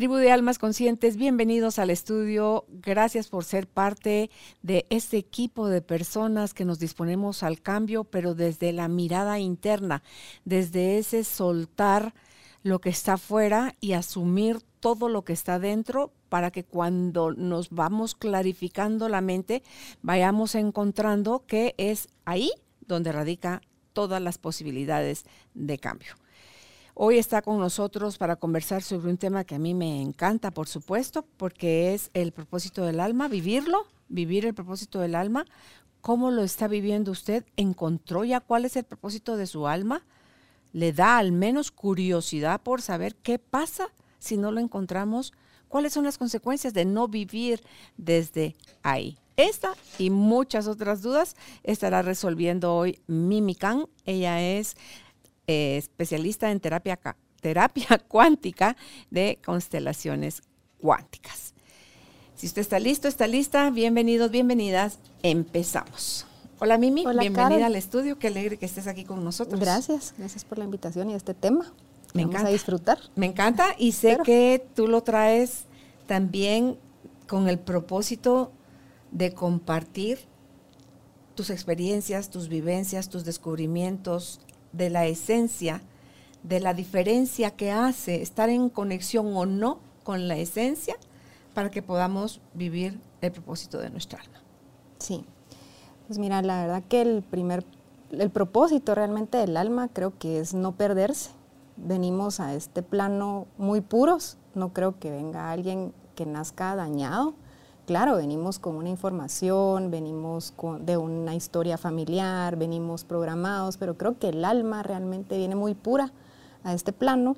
Tribu de Almas Conscientes, bienvenidos al estudio. Gracias por ser parte de este equipo de personas que nos disponemos al cambio, pero desde la mirada interna, desde ese soltar lo que está afuera y asumir todo lo que está dentro para que cuando nos vamos clarificando la mente, vayamos encontrando que es ahí donde radica todas las posibilidades de cambio. Hoy está con nosotros para conversar sobre un tema que a mí me encanta, por supuesto, porque es el propósito del alma, vivirlo, vivir el propósito del alma. ¿Cómo lo está viviendo usted? ¿Encontró ya cuál es el propósito de su alma? ¿Le da al menos curiosidad por saber qué pasa si no lo encontramos? ¿Cuáles son las consecuencias de no vivir desde ahí? Esta y muchas otras dudas estará resolviendo hoy Mimi Khan. Ella es eh, especialista en terapia, terapia cuántica de constelaciones cuánticas. Si usted está listo, está lista, bienvenidos, bienvenidas, empezamos. Hola Mimi, bienvenida al estudio, qué alegre que estés aquí con nosotros. Gracias, gracias por la invitación y este tema. Me Vamos encanta. a disfrutar. Me encanta y sé que tú lo traes también con el propósito de compartir tus experiencias, tus vivencias, tus descubrimientos, de la esencia, de la diferencia que hace estar en conexión o no con la esencia para que podamos vivir el propósito de nuestra alma. Sí, pues mira, la verdad que el primer, el propósito realmente del alma creo que es no perderse. Venimos a este plano muy puros, no creo que venga alguien que nazca dañado, claro, venimos con una información, venimos de una historia familiar, venimos programados, pero creo que el alma realmente viene muy pura a este plano.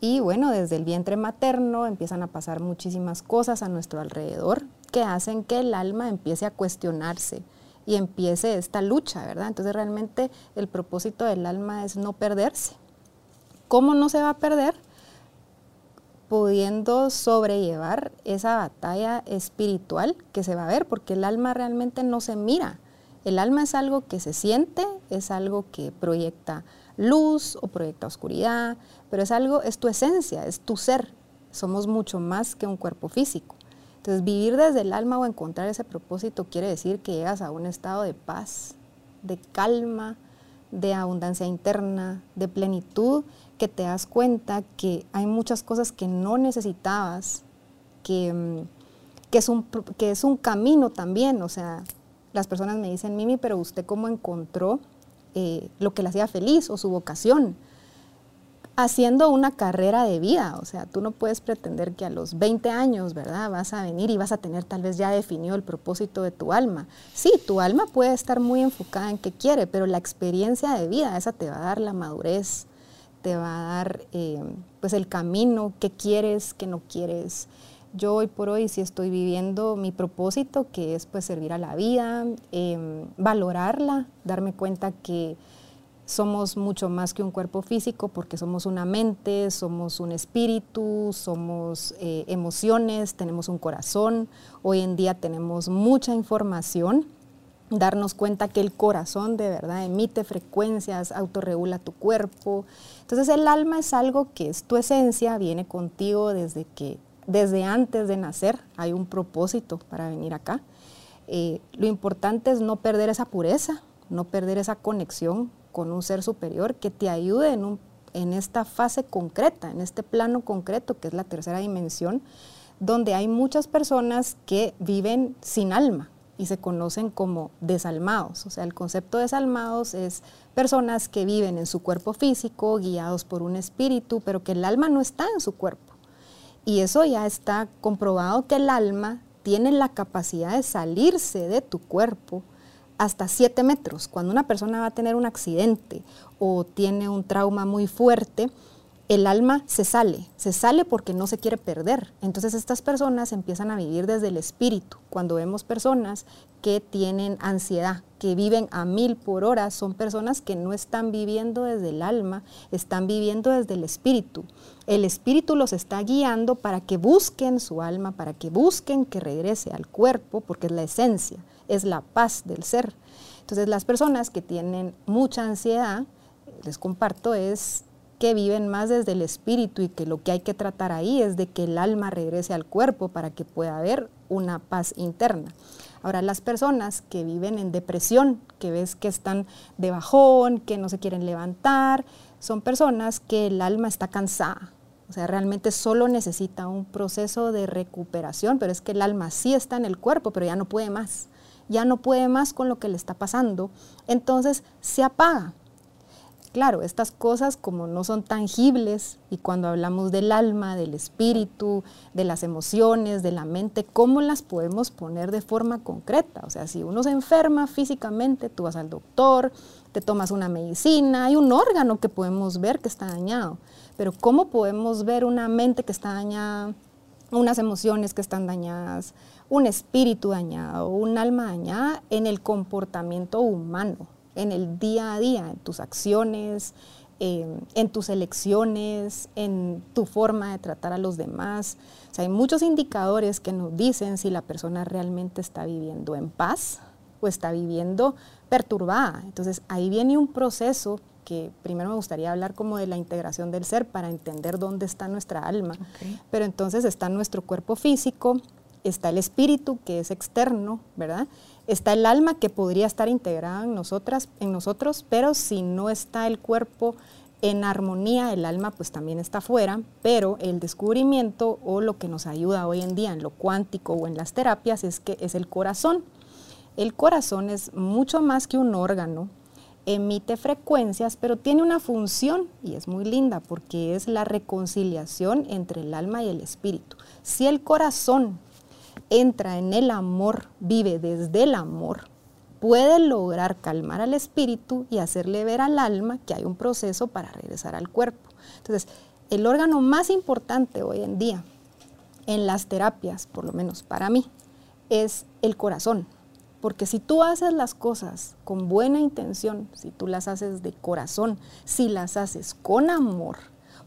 Y bueno, desde el vientre materno empiezan a pasar muchísimas cosas a nuestro alrededor que hacen que el alma empiece a cuestionarse y empiece esta lucha, ¿verdad? Entonces realmente el propósito del alma es no perderse. ¿Cómo no se va a perder? Pudiendo sobrellevar esa batalla espiritual que se va a ver, porque el alma realmente no se mira. El alma es algo que se siente, es algo que proyecta luz o proyecta oscuridad, pero es algo, es tu esencia, es tu ser. Somos mucho más que un cuerpo físico. Entonces, vivir desde el alma o encontrar ese propósito quiere decir que llegas a un estado de paz, de calma, de abundancia interna, de plenitud que te das cuenta que hay muchas cosas que no necesitabas, que, mm, que, es, un, que es un camino también. O sea, las personas me dicen, Mimi, pero usted cómo encontró eh, lo que le hacía feliz o su vocación haciendo una carrera de vida. O sea, tú no puedes pretender que a los 20 años, ¿verdad? Vas a venir y vas a tener tal vez ya definido el propósito de tu alma. Sí, tu alma puede estar muy enfocada en qué quiere, pero la experiencia de vida, esa te va a dar la madurez, te va a dar eh, pues el camino, qué quieres, qué no quieres. Yo hoy por hoy sí estoy viviendo mi propósito, que es pues servir a la vida, em, valorarla, darme cuenta que somos mucho más que un cuerpo físico porque somos una mente, somos un espíritu, somos eh, emociones, tenemos un corazón. Hoy en día tenemos mucha información darnos cuenta que el corazón de verdad emite frecuencias, autorregula tu cuerpo. Entonces el alma es algo que es tu esencia, viene contigo desde que, desde antes de nacer, hay un propósito para venir acá. Eh, lo importante es no perder esa pureza, no perder esa conexión con un ser superior que te ayude en, un, en esta fase concreta, en este plano concreto que es la tercera dimensión, donde hay muchas personas que viven sin alma, y se conocen como desalmados. O sea, el concepto de desalmados es personas que viven en su cuerpo físico, guiados por un espíritu, pero que el alma no está en su cuerpo. Y eso ya está comprobado que el alma tiene la capacidad de salirse de tu cuerpo hasta 7 metros. Cuando una persona va a tener un accidente o tiene un trauma muy fuerte, el alma se sale, se sale porque no se quiere perder. Entonces estas personas empiezan a vivir desde el espíritu. Cuando vemos personas que tienen ansiedad, que viven a mil por hora, son personas que no están viviendo desde el alma, están viviendo desde el espíritu. El espíritu los está guiando para que busquen su alma, para que busquen que regrese al cuerpo, porque es la esencia, es la paz del ser. Entonces las personas que tienen mucha ansiedad, les comparto, es que viven más desde el espíritu y que lo que hay que tratar ahí es de que el alma regrese al cuerpo para que pueda haber una paz interna. Ahora, las personas que viven en depresión, que ves que están de bajón, que no se quieren levantar, son personas que el alma está cansada. O sea, realmente solo necesita un proceso de recuperación, pero es que el alma sí está en el cuerpo, pero ya no puede más. Ya no puede más con lo que le está pasando. Entonces se apaga claro, estas cosas como no son tangibles y cuando hablamos del alma, del espíritu, de las emociones, de la mente, ¿cómo las podemos poner de forma concreta? O sea, si uno se enferma físicamente, tú vas al doctor, te tomas una medicina, hay un órgano que podemos ver que está dañado, pero ¿cómo podemos ver una mente que está dañada, unas emociones que están dañadas, un espíritu dañado, un alma dañada en el comportamiento humano? En el día a día, en tus acciones, en tus elecciones, en tu forma de tratar a los demás. O sea, hay muchos indicadores que nos dicen si la persona realmente está viviendo en paz o está viviendo perturbada. Entonces ahí viene un proceso que primero me gustaría hablar como de la integración del ser para entender dónde está nuestra alma. Pero entonces está nuestro cuerpo físico, está el espíritu que es externo, ¿verdad? Está el alma que podría estar integrada en nosotras, en nosotros, pero si no está el cuerpo en armonía, el alma pues también está fuera, pero el descubrimiento o lo que nos ayuda hoy en día en lo cuántico o en las terapias es que es el corazón. El corazón es mucho más que un órgano, emite frecuencias, pero tiene una función y es muy linda porque es la reconciliación entre el alma y el espíritu. Si el corazón entra en el amor, vive desde el amor, puede lograr calmar al espíritu y hacerle ver al alma que hay un proceso para regresar al cuerpo. Entonces, el órgano más importante hoy en día en las terapias, por lo menos para mí, es el corazón. Porque si tú haces las cosas con buena intención, si tú las haces de corazón, si las haces con amor,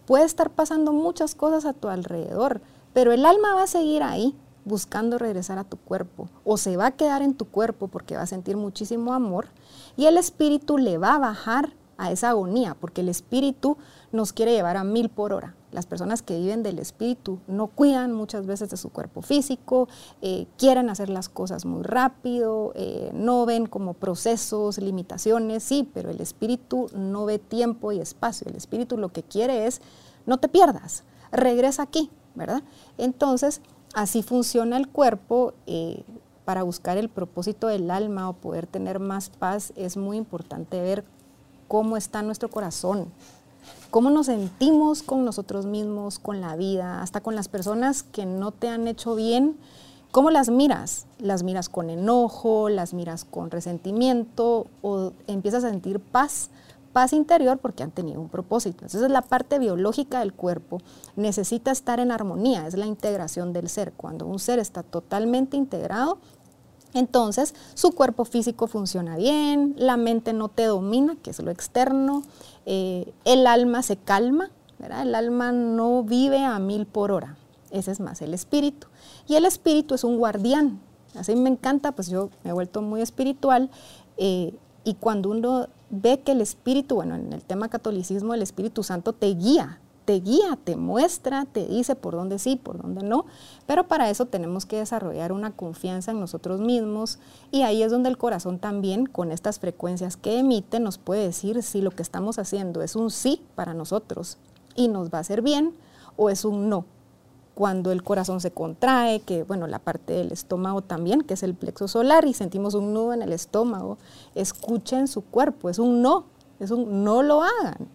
puede estar pasando muchas cosas a tu alrededor, pero el alma va a seguir ahí buscando regresar a tu cuerpo o se va a quedar en tu cuerpo porque va a sentir muchísimo amor y el espíritu le va a bajar a esa agonía porque el espíritu nos quiere llevar a mil por hora. Las personas que viven del espíritu no cuidan muchas veces de su cuerpo físico, eh, quieren hacer las cosas muy rápido, eh, no ven como procesos, limitaciones, sí, pero el espíritu no ve tiempo y espacio. El espíritu lo que quiere es, no te pierdas, regresa aquí, ¿verdad? Entonces, Así funciona el cuerpo. Eh, para buscar el propósito del alma o poder tener más paz es muy importante ver cómo está nuestro corazón, cómo nos sentimos con nosotros mismos, con la vida, hasta con las personas que no te han hecho bien. ¿Cómo las miras? ¿Las miras con enojo? ¿Las miras con resentimiento? ¿O empiezas a sentir paz? Paz interior porque han tenido un propósito. Entonces la parte biológica del cuerpo necesita estar en armonía, es la integración del ser. Cuando un ser está totalmente integrado, entonces su cuerpo físico funciona bien, la mente no te domina, que es lo externo, eh, el alma se calma, el alma no vive a mil por hora, ese es más el espíritu. Y el espíritu es un guardián, así me encanta, pues yo me he vuelto muy espiritual. Eh, y cuando uno ve que el Espíritu, bueno, en el tema catolicismo, el Espíritu Santo te guía, te guía, te muestra, te dice por dónde sí, por dónde no, pero para eso tenemos que desarrollar una confianza en nosotros mismos y ahí es donde el corazón también, con estas frecuencias que emite, nos puede decir si lo que estamos haciendo es un sí para nosotros y nos va a hacer bien o es un no cuando el corazón se contrae, que bueno, la parte del estómago también, que es el plexo solar, y sentimos un nudo en el estómago, escuchen su cuerpo, es un no, es un no lo hagan,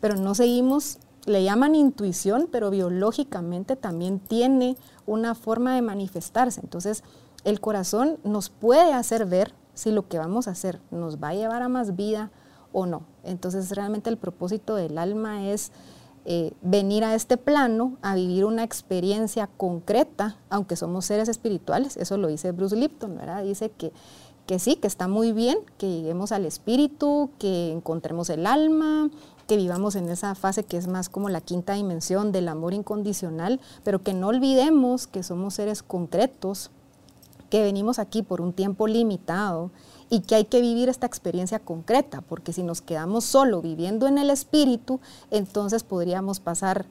pero no seguimos, le llaman intuición, pero biológicamente también tiene una forma de manifestarse, entonces el corazón nos puede hacer ver si lo que vamos a hacer nos va a llevar a más vida o no. Entonces realmente el propósito del alma es eh, venir a este plano a vivir una experiencia concreta, aunque somos seres espirituales, eso lo dice Bruce Lipton, ¿verdad? Dice que, que sí, que está muy bien, que lleguemos al espíritu, que encontremos el alma, que vivamos en esa fase que es más como la quinta dimensión del amor incondicional, pero que no olvidemos que somos seres concretos, que venimos aquí por un tiempo limitado y que hay que vivir esta experiencia concreta, porque si nos quedamos solo viviendo en el espíritu, entonces podríamos pasar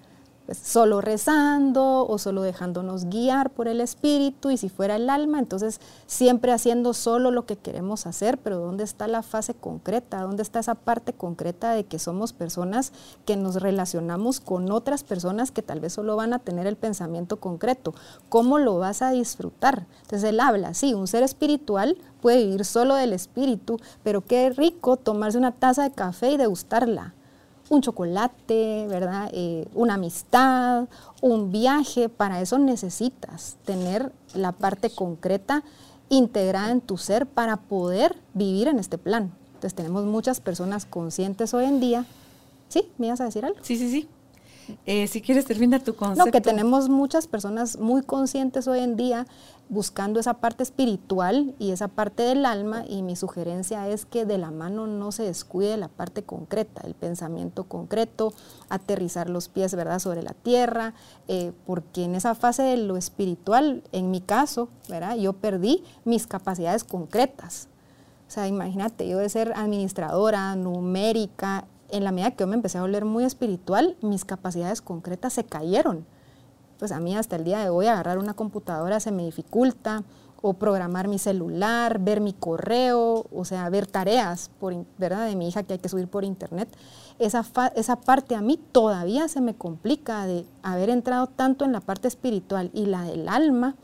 pues, solo rezando o solo dejándonos guiar por el espíritu y si fuera el alma, entonces siempre haciendo solo lo que queremos hacer, pero ¿dónde está la fase concreta? ¿Dónde está esa parte concreta de que somos personas que nos relacionamos con otras personas que tal vez solo van a tener el pensamiento concreto? ¿Cómo lo vas a disfrutar? Entonces él habla, sí, un ser espiritual puede vivir solo del espíritu, pero qué rico tomarse una taza de café y degustarla un chocolate, ¿verdad? Eh, una amistad, un viaje, para eso necesitas tener la parte concreta integrada en tu ser para poder vivir en este plan. Entonces tenemos muchas personas conscientes hoy en día. ¿Sí? ¿Me ibas a decir algo? Sí, sí, sí. Eh, si quieres, termina tu concepto. No, que tenemos muchas personas muy conscientes hoy en día buscando esa parte espiritual y esa parte del alma y mi sugerencia es que de la mano no se descuide la parte concreta, el pensamiento concreto, aterrizar los pies ¿verdad? sobre la tierra, eh, porque en esa fase de lo espiritual, en mi caso, ¿verdad? yo perdí mis capacidades concretas. O sea, imagínate, yo de ser administradora, numérica, en la medida que yo me empecé a volver muy espiritual, mis capacidades concretas se cayeron pues a mí hasta el día de hoy agarrar una computadora se me dificulta, o programar mi celular, ver mi correo, o sea, ver tareas por, ¿verdad? de mi hija que hay que subir por internet. Esa, esa parte a mí todavía se me complica de haber entrado tanto en la parte espiritual y la del alma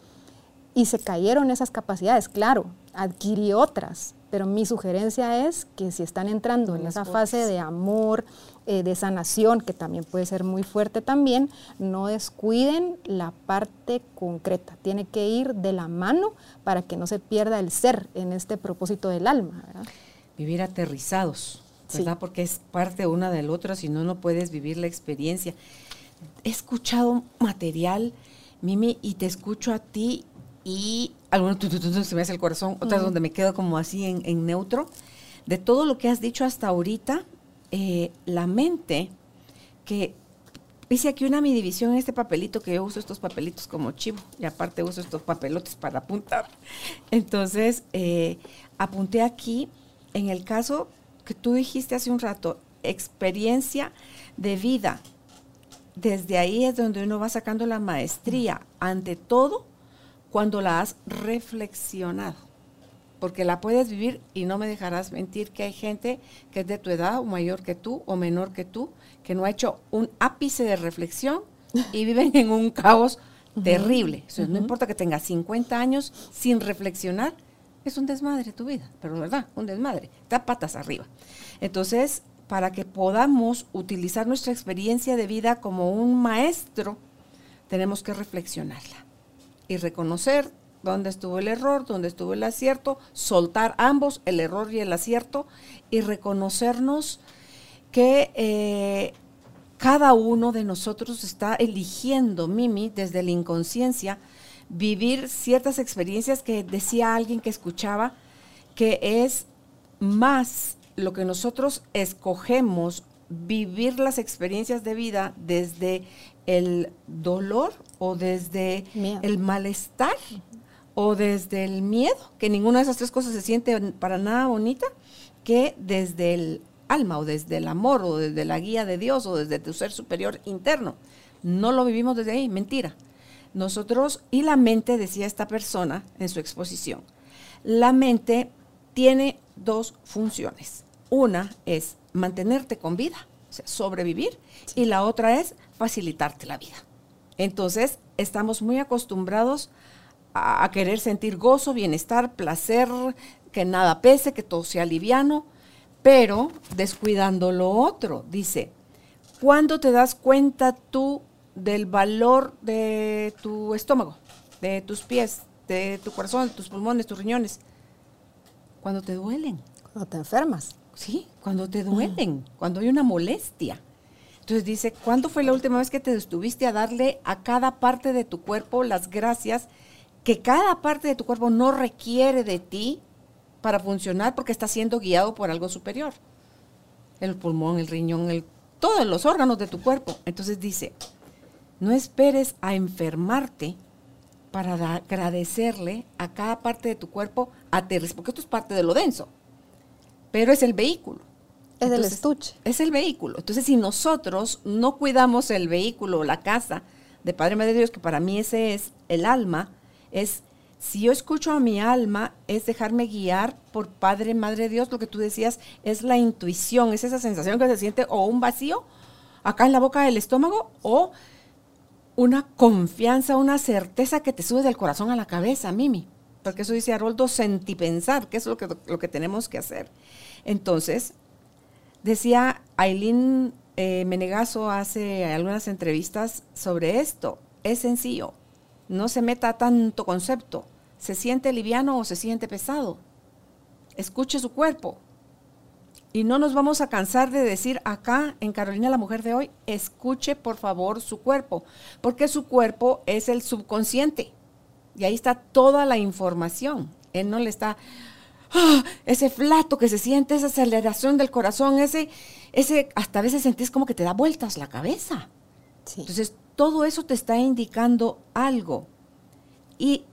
y se cayeron esas capacidades. Claro, adquirí otras, pero mi sugerencia es que si están entrando en esa fase de amor, eh, de sanación, que también puede ser muy fuerte también, no descuiden la parte concreta. Tiene que ir de la mano para que no se pierda el ser en este propósito del alma. Vivir aterrizados, ¿verdad? Porque es parte una del otro, si no, no puedes vivir la experiencia. He escuchado material, Mimi, y te escucho a ti y algunos se me hace el corazón, otras donde me quedo como así en, en neutro. De todo lo que has dicho hasta ahorita, eh, la mente, que hice aquí una mi división en este papelito, que yo uso estos papelitos como chivo, y aparte uso estos papelotes para apuntar. Entonces, eh, apunté aquí, en el caso que tú dijiste hace un rato, experiencia de vida. Desde ahí es donde uno va sacando la maestría, ante todo cuando la has reflexionado porque la puedes vivir y no me dejarás mentir que hay gente que es de tu edad o mayor que tú o menor que tú, que no ha hecho un ápice de reflexión y viven en un caos terrible. no importa que tengas 50 años sin reflexionar, es un desmadre tu vida, pero verdad, un desmadre, está patas arriba. Entonces, para que podamos utilizar nuestra experiencia de vida como un maestro, tenemos que reflexionarla y reconocer dónde estuvo el error, dónde estuvo el acierto, soltar ambos, el error y el acierto, y reconocernos que eh, cada uno de nosotros está eligiendo, Mimi, desde la inconsciencia, vivir ciertas experiencias que decía alguien que escuchaba, que es más lo que nosotros escogemos vivir las experiencias de vida desde el dolor o desde el malestar o desde el miedo, que ninguna de esas tres cosas se siente para nada bonita, que desde el alma o desde el amor o desde la guía de Dios o desde tu ser superior interno. No lo vivimos desde ahí, mentira. Nosotros, y la mente, decía esta persona en su exposición, la mente tiene dos funciones. Una es mantenerte con vida, o sea, sobrevivir, y la otra es facilitarte la vida. Entonces, estamos muy acostumbrados a, querer sentir gozo, bienestar, placer, que nada pese, que todo sea liviano, pero descuidando lo otro. Dice, ¿cuándo te das cuenta tú del valor de tu estómago, de tus pies, de tu corazón, de tus pulmones, tus riñones? Cuando te duelen. Cuando te enfermas. Sí, cuando te duelen, cuando hay una molestia. Entonces dice, ¿cuándo fue la última vez que te estuviste a darle a cada parte de tu cuerpo las gracias que cada parte de tu cuerpo no requiere de ti para funcionar porque está siendo guiado por algo superior? El pulmón, el riñón, el, todos los órganos de tu cuerpo. Entonces dice, no esperes a enfermarte para agradecerle a cada parte de tu cuerpo aterriz, porque esto es parte de lo denso, pero es el vehículo. Es el estuche. Es el vehículo. Entonces, si nosotros no cuidamos el vehículo, la casa de Padre Madre de Dios, que para mí ese es el alma, es, si yo escucho a mi alma, es dejarme guiar por Padre Madre de Dios, lo que tú decías, es la intuición, es esa sensación que se siente o un vacío acá en la boca del estómago o una confianza, una certeza que te sube del corazón a la cabeza, Mimi. Porque eso dice Haroldo, sentipensar, que es lo que, lo que tenemos que hacer. Entonces, decía Aileen eh, hace algunas entrevistas sobre esto. Es sencillo, no se meta tanto concepto. ¿Se siente liviano o se siente pesado? Escuche su cuerpo. Y no nos vamos a cansar de decir acá en Carolina la mujer de hoy, escuche por favor su cuerpo, porque su cuerpo es el subconsciente. Y ahí está toda la información. Él no le está, ¡ah! ese flato que se siente, esa aceleración del corazón, ese, ese, hasta a veces sentís como que te da vueltas la cabeza. Entonces, todo eso te está indicando algo. Y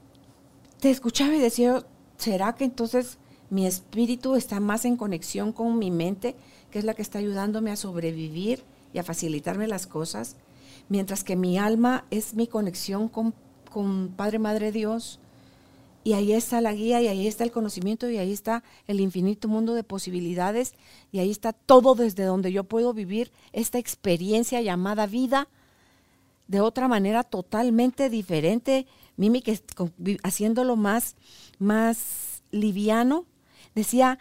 te escuchaba y decía, ¿será que entonces mi espíritu está más en conexión con mi mente, que es la que está ayudándome a sobrevivir y a facilitarme las cosas, mientras que mi alma es mi conexión con, Padre, Madre Dios, y ahí está la guía, y ahí está el conocimiento, y ahí está el infinito mundo de posibilidades, y ahí está todo desde donde yo puedo vivir esta experiencia llamada vida de otra manera totalmente diferente, Mimi, que haciéndolo más, más liviano, Decía,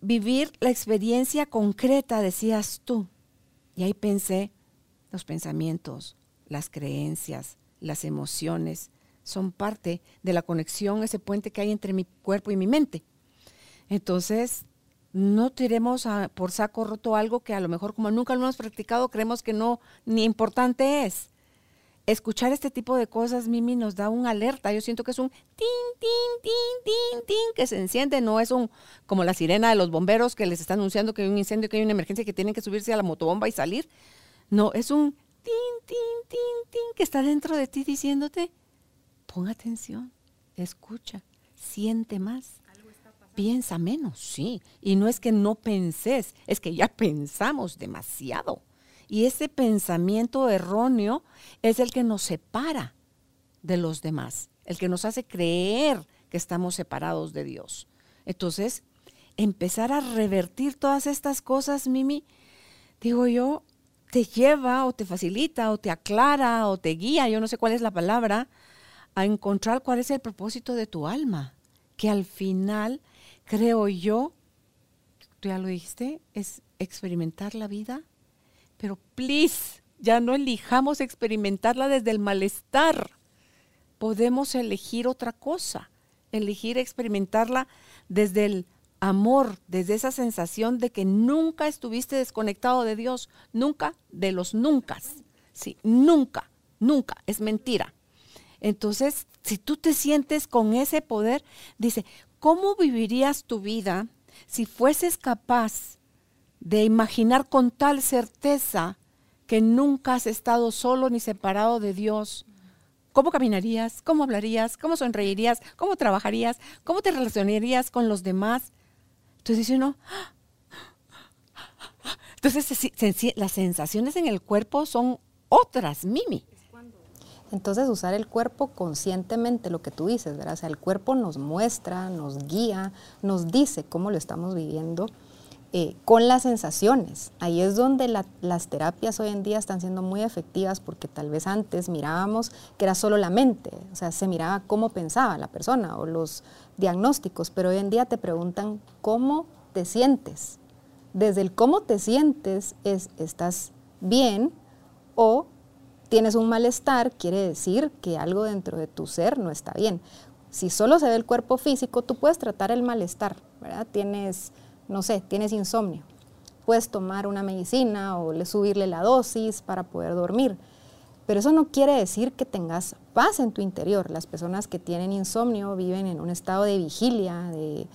vivir la experiencia concreta, decías tú. Y ahí pensé, los pensamientos, las creencias, las emociones, son parte de la conexión, ese puente que hay entre mi cuerpo y mi mente. Entonces, no tiremos por saco roto algo que a lo mejor como nunca lo hemos practicado, creemos que no, ni importante es escuchar este tipo de cosas, Mimi, nos da un alerta. Yo siento que es un tin, tin, tin, tin, tin, que se enciende, no es un como la sirena de los bomberos que les está anunciando que hay un incendio, que hay una emergencia, que tienen que subirse a la motobomba y salir. No, es un tin, tin, tin, tin, que está dentro de ti diciéndote, pon atención, escucha, siente más. Piensa menos, sí. Y no es que no penses, es que ya pensamos demasiado. Y ese pensamiento erróneo es el que nos separa de los demás, el que nos hace creer que estamos separados de Dios. Entonces, empezar a revertir todas estas cosas, Mimi, digo yo, te lleva o te facilita o te aclara o te guía, yo no sé cuál es la palabra, a encontrar cuál es el propósito de tu alma, que al final, creo yo, tú ya lo dijiste, es experimentar la vida pero please, ya no elijamos experimentarla desde el malestar. Podemos elegir otra cosa, elegir experimentarla desde el amor, desde esa sensación de que nunca estuviste desconectado de Dios, nunca de los nunca. Sí, nunca, nunca, es mentira. Entonces, si tú te sientes con ese poder, dice, ¿cómo vivirías tu vida si fueses capaz de imaginar con tal certeza que nunca has estado solo ni separado de Dios. ¿Cómo caminarías? ¿Cómo hablarías? ¿Cómo sonreirías? ¿Cómo trabajarías? ¿Cómo te relacionarías con los demás? Entonces dice uno, entonces las sensaciones en el cuerpo son otras, Mimi. Entonces usar el cuerpo conscientemente, lo que tú dices, ¿verdad? O sea, el cuerpo nos muestra, nos guía, nos dice cómo lo estamos viviendo eh, con las sensaciones. Ahí es donde las terapias hoy en día están siendo muy efectivas porque tal vez antes mirábamos que era solo la mente, o sea, se miraba cómo pensaba la persona o los diagnósticos, pero hoy en día te preguntan cómo te sientes. Desde el cómo te sientes es estás bien o tienes un malestar, quiere decir que algo dentro de tu ser no está bien. Si solo se ve el cuerpo físico, tú puedes tratar el malestar, ¿verdad? Tienes no sé, tienes insomnio. puedes tomar una medicina o subirle la dosis para poder dormir. Pero eso no quiere decir que tengas paz en tu interior. Las personas que tienen insomnio viven en un estado de vigilia, de,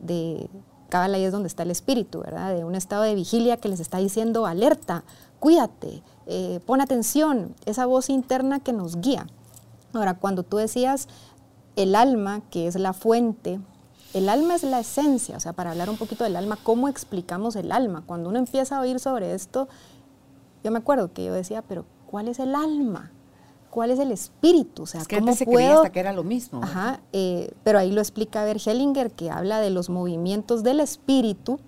de ahí es donde está el espíritu, ¿verdad? De un estado de vigilia que les está diciendo alerta, cuídate, eh, pon atención, esa voz interna que nos guía. Ahora, cuando tú decías el alma, que es la fuente, el alma es la esencia, o sea, para hablar un poquito del alma, ¿cómo explicamos el alma? Cuando uno empieza a oír sobre esto, yo me acuerdo que yo decía, pero ¿cuál es el alma? ¿Cuál es el espíritu? O sea, es que ¿cómo se creía hasta que era lo mismo. Ajá, eh, pero ahí lo explica Bert Hellinger, que habla de los movimientos del espíritu,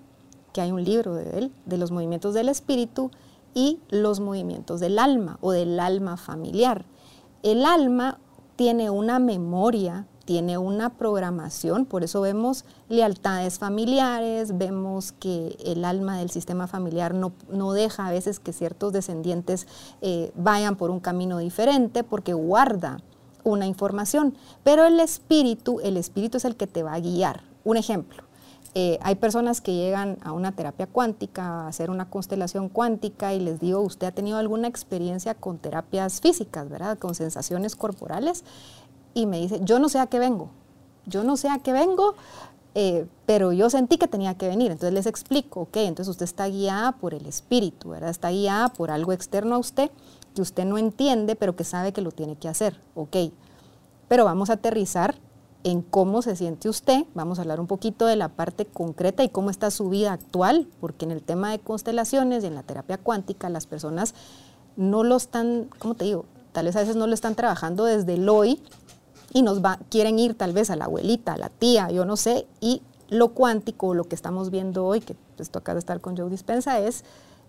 que hay un libro de él, de los movimientos del espíritu y los movimientos del alma o del alma familiar. El alma tiene una memoria, tiene una programación, por eso vemos lealtades familiares, vemos que el alma del sistema familiar no, no deja a veces que ciertos descendientes eh, vayan por un camino diferente porque guarda una información, pero el espíritu, el espíritu es el que te va a guiar. Un ejemplo, eh, hay personas que llegan a una terapia cuántica, a hacer una constelación cuántica y les digo, ¿usted ha tenido alguna experiencia con terapias físicas, verdad? Con sensaciones corporales. Y me dice, yo no sé a qué vengo, yo no sé a qué vengo, eh, pero yo sentí que tenía que venir. Entonces les explico, ok, entonces usted está guiada por el espíritu, ¿verdad? Está guiada por algo externo a usted que usted no entiende, pero que sabe que lo tiene que hacer, ok. Pero vamos a aterrizar en cómo se siente usted. Vamos a hablar un poquito de la parte concreta y cómo está su vida actual, porque en el tema de constelaciones y en la terapia cuántica las personas no lo están, ¿cómo te digo? Tal vez a veces no lo están trabajando desde el hoy y nos va, quieren ir tal vez a la abuelita, a la tía, yo no sé, y lo cuántico, lo que estamos viendo hoy, que esto acaba de estar con Joe Dispensa, es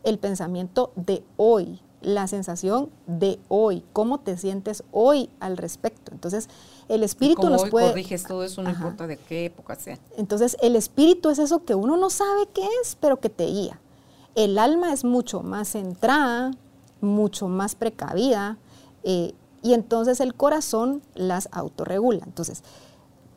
el pensamiento de hoy, la sensación de hoy, cómo te sientes hoy al respecto. Entonces, el espíritu nos puede... corriges todo eso, no importa de qué época sea. Entonces, el espíritu es eso que uno no sabe qué es, pero que te guía. El alma es mucho más centrada, mucho más precavida, eh, y entonces el corazón las autorregula. Entonces,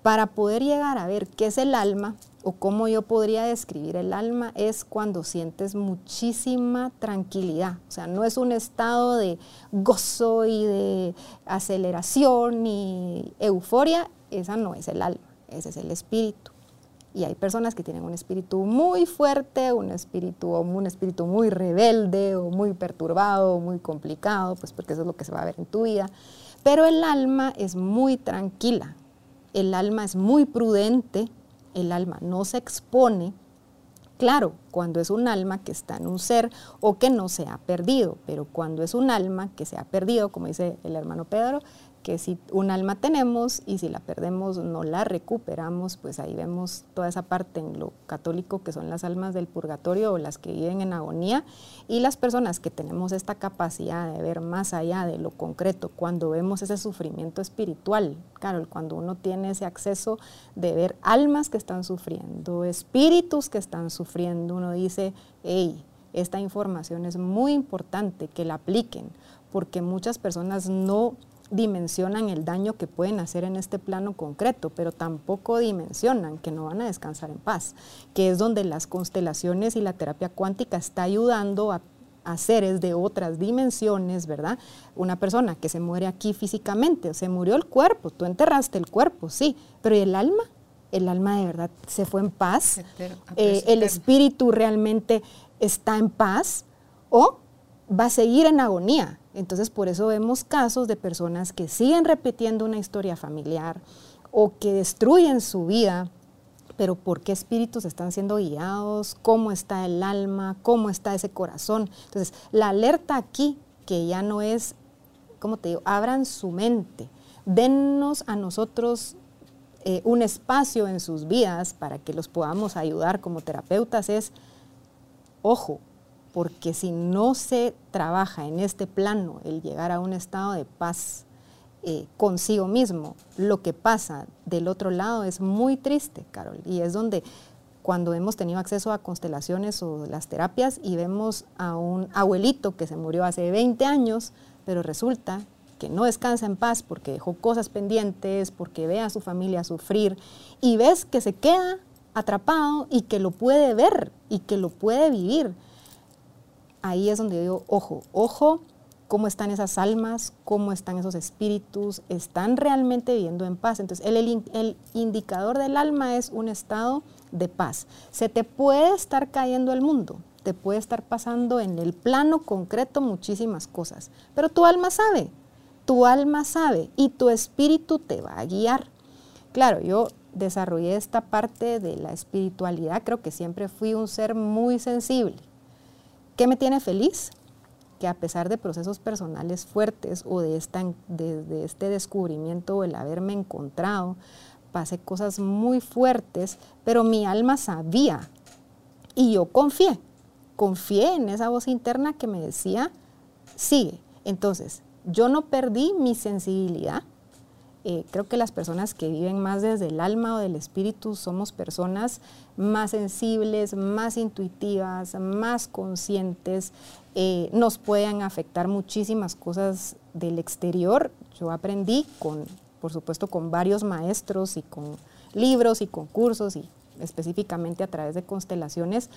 para poder llegar a ver qué es el alma, o cómo yo podría describir el alma es cuando sientes muchísima tranquilidad. O sea, no es un estado de gozo y de aceleración y euforia, esa no es el alma, ese es el espíritu. Y hay personas que tienen un espíritu muy fuerte, un espíritu, un espíritu muy rebelde o muy perturbado, muy complicado, pues porque eso es lo que se va a ver en tu vida. Pero el alma es muy tranquila, el alma es muy prudente, el alma no se expone, claro, cuando es un alma que está en un ser o que no se ha perdido, pero cuando es un alma que se ha perdido, como dice el hermano Pedro, que si un alma tenemos y si la perdemos no la recuperamos, pues ahí vemos toda esa parte en lo católico que son las almas del purgatorio o las que viven en agonía y las personas que tenemos esta capacidad de ver más allá de lo concreto, cuando vemos ese sufrimiento espiritual, claro, cuando uno tiene ese acceso de ver almas que están sufriendo, espíritus que están sufriendo, uno dice, hey, esta información es muy importante que la apliquen, porque muchas personas no dimensionan el daño que pueden hacer en este plano concreto, pero tampoco dimensionan que no van a descansar en paz, que es donde las constelaciones y la terapia cuántica está ayudando a, seres de otras dimensiones, ¿verdad? Una persona que se muere aquí físicamente, se murió el cuerpo, tú enterraste el cuerpo, sí, pero ¿y el alma? El alma de verdad se fue en paz, eh, el espíritu realmente está en paz o va a seguir en agonía. Entonces, por eso vemos casos de personas que siguen repitiendo una historia familiar o que destruyen su vida, pero ¿por qué espíritus están siendo guiados? ¿Cómo está el alma? ¿Cómo está ese corazón? Entonces, la alerta aquí, que ya no es, como te digo, abran su mente, dennos a nosotros eh, un espacio en sus vidas para que los podamos ayudar como terapeutas, es, ojo, porque si no se trabaja en este plano, el llegar a un estado de paz eh, consigo mismo, lo que pasa del otro lado es muy triste, Carol, y es donde cuando hemos tenido acceso a constelaciones o las terapias y vemos a un abuelito que se murió hace 20 años, pero resulta que no descansa en paz porque dejó cosas pendientes, porque ve a su familia sufrir y ves que se queda atrapado y que lo puede ver y que lo puede vivir ahí es donde digo, ojo, ojo, cómo están esas almas, cómo están esos espíritus, están realmente viviendo en paz. Entonces, el, el, indicador del alma es un estado de paz. Se te puede estar cayendo el mundo, te puede estar pasando en el plano concreto muchísimas cosas, pero tu alma sabe, tu alma sabe y tu espíritu te va a guiar. Claro, yo desarrollé esta parte de la espiritualidad, creo que siempre fui un ser muy sensible. ¿Qué me tiene feliz? Que a pesar de procesos personales fuertes o de, este descubrimiento o el haberme encontrado, pasé cosas muy fuertes, pero mi alma sabía y yo confié, confié en esa voz interna que me decía, sigue. Entonces, yo no perdí mi sensibilidad, eh, creo que las personas que viven más desde el alma o del espíritu somos personas más sensibles, más intuitivas, más conscientes, eh, nos pueden afectar muchísimas cosas del exterior. Yo aprendí con, por supuesto, con varios maestros y con libros y concursos y específicamente a través de constelaciones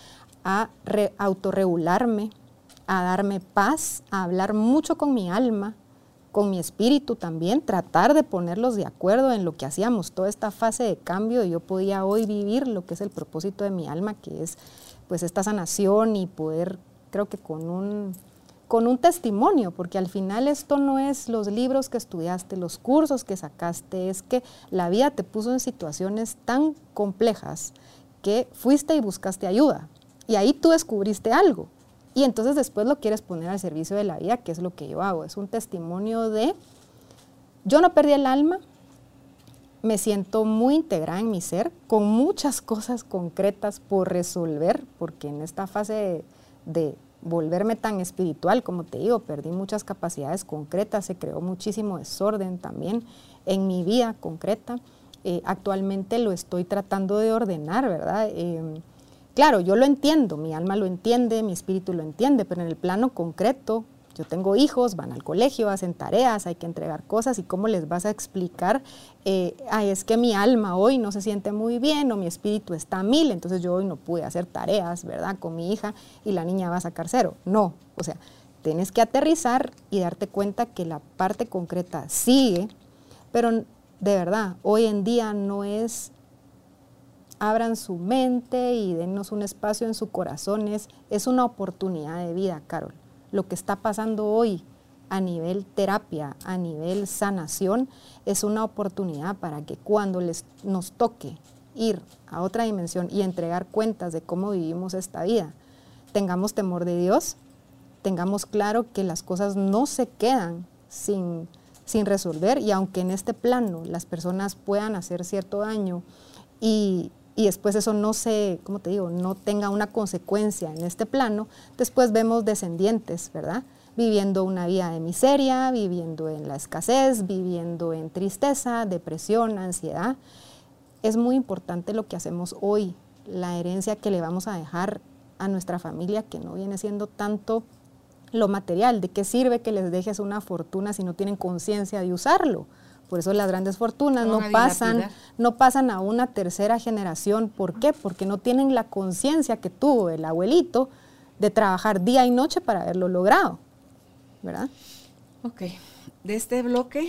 a autorregularme, a darme paz, a hablar mucho con mi alma, con mi espíritu también, tratar de ponerlos de acuerdo en lo que hacíamos, toda esta fase de cambio, yo podía hoy vivir lo que es el propósito de mi alma, que es pues esta sanación y poder, creo que con un, con un testimonio, porque al final esto no es los libros que estudiaste, los cursos que sacaste, es que la vida te puso en situaciones tan complejas que fuiste y buscaste ayuda. Y ahí tú descubriste algo. Y entonces después lo quieres poner al servicio de la vida, que es lo que yo hago. Es un testimonio de, yo no perdí el alma, me siento muy integrada en mi ser, con muchas cosas concretas por resolver, porque en esta fase de, volverme tan espiritual, como te digo, perdí muchas capacidades concretas, se creó muchísimo desorden también en mi vida concreta. Eh, actualmente lo estoy tratando de ordenar, ¿verdad? Eh, Claro, yo lo entiendo, mi alma lo entiende, mi espíritu lo entiende, pero en el plano concreto, yo tengo hijos, van al colegio, hacen tareas, hay que entregar cosas y cómo les vas a explicar, eh, es que mi alma hoy no se siente muy bien o mi espíritu está mil, entonces yo hoy no pude hacer tareas, ¿verdad? Con mi hija y la niña va a sacar cero. No, o sea, tienes que aterrizar y darte cuenta que la parte concreta sigue, pero de verdad, hoy en día no es abran su mente y dennos un espacio en su corazones. Es una oportunidad de vida, Carol. Lo que está pasando hoy a nivel terapia, a nivel sanación, es una oportunidad para que cuando les, nos toque ir a otra dimensión y entregar cuentas de cómo vivimos esta vida, tengamos temor de Dios, tengamos claro que las cosas no se quedan sin, sin resolver y aunque en este plano las personas puedan hacer cierto daño y, y después eso no se, como te digo, no tenga una consecuencia en este plano, después vemos descendientes, ¿verdad? Viviendo una vida de miseria, viviendo en la escasez, viviendo en tristeza, depresión, ansiedad. Es muy importante lo que hacemos hoy, la herencia que le vamos a dejar a nuestra familia, que no viene siendo tanto lo material, de qué sirve que les dejes una fortuna si no tienen conciencia de usarlo. Por eso las grandes fortunas no pasan, no pasan a una tercera generación. ¿Por qué? Porque no tienen la conciencia que tuvo el abuelito de trabajar día y noche para haberlo logrado. ¿Verdad? Ok. De este bloque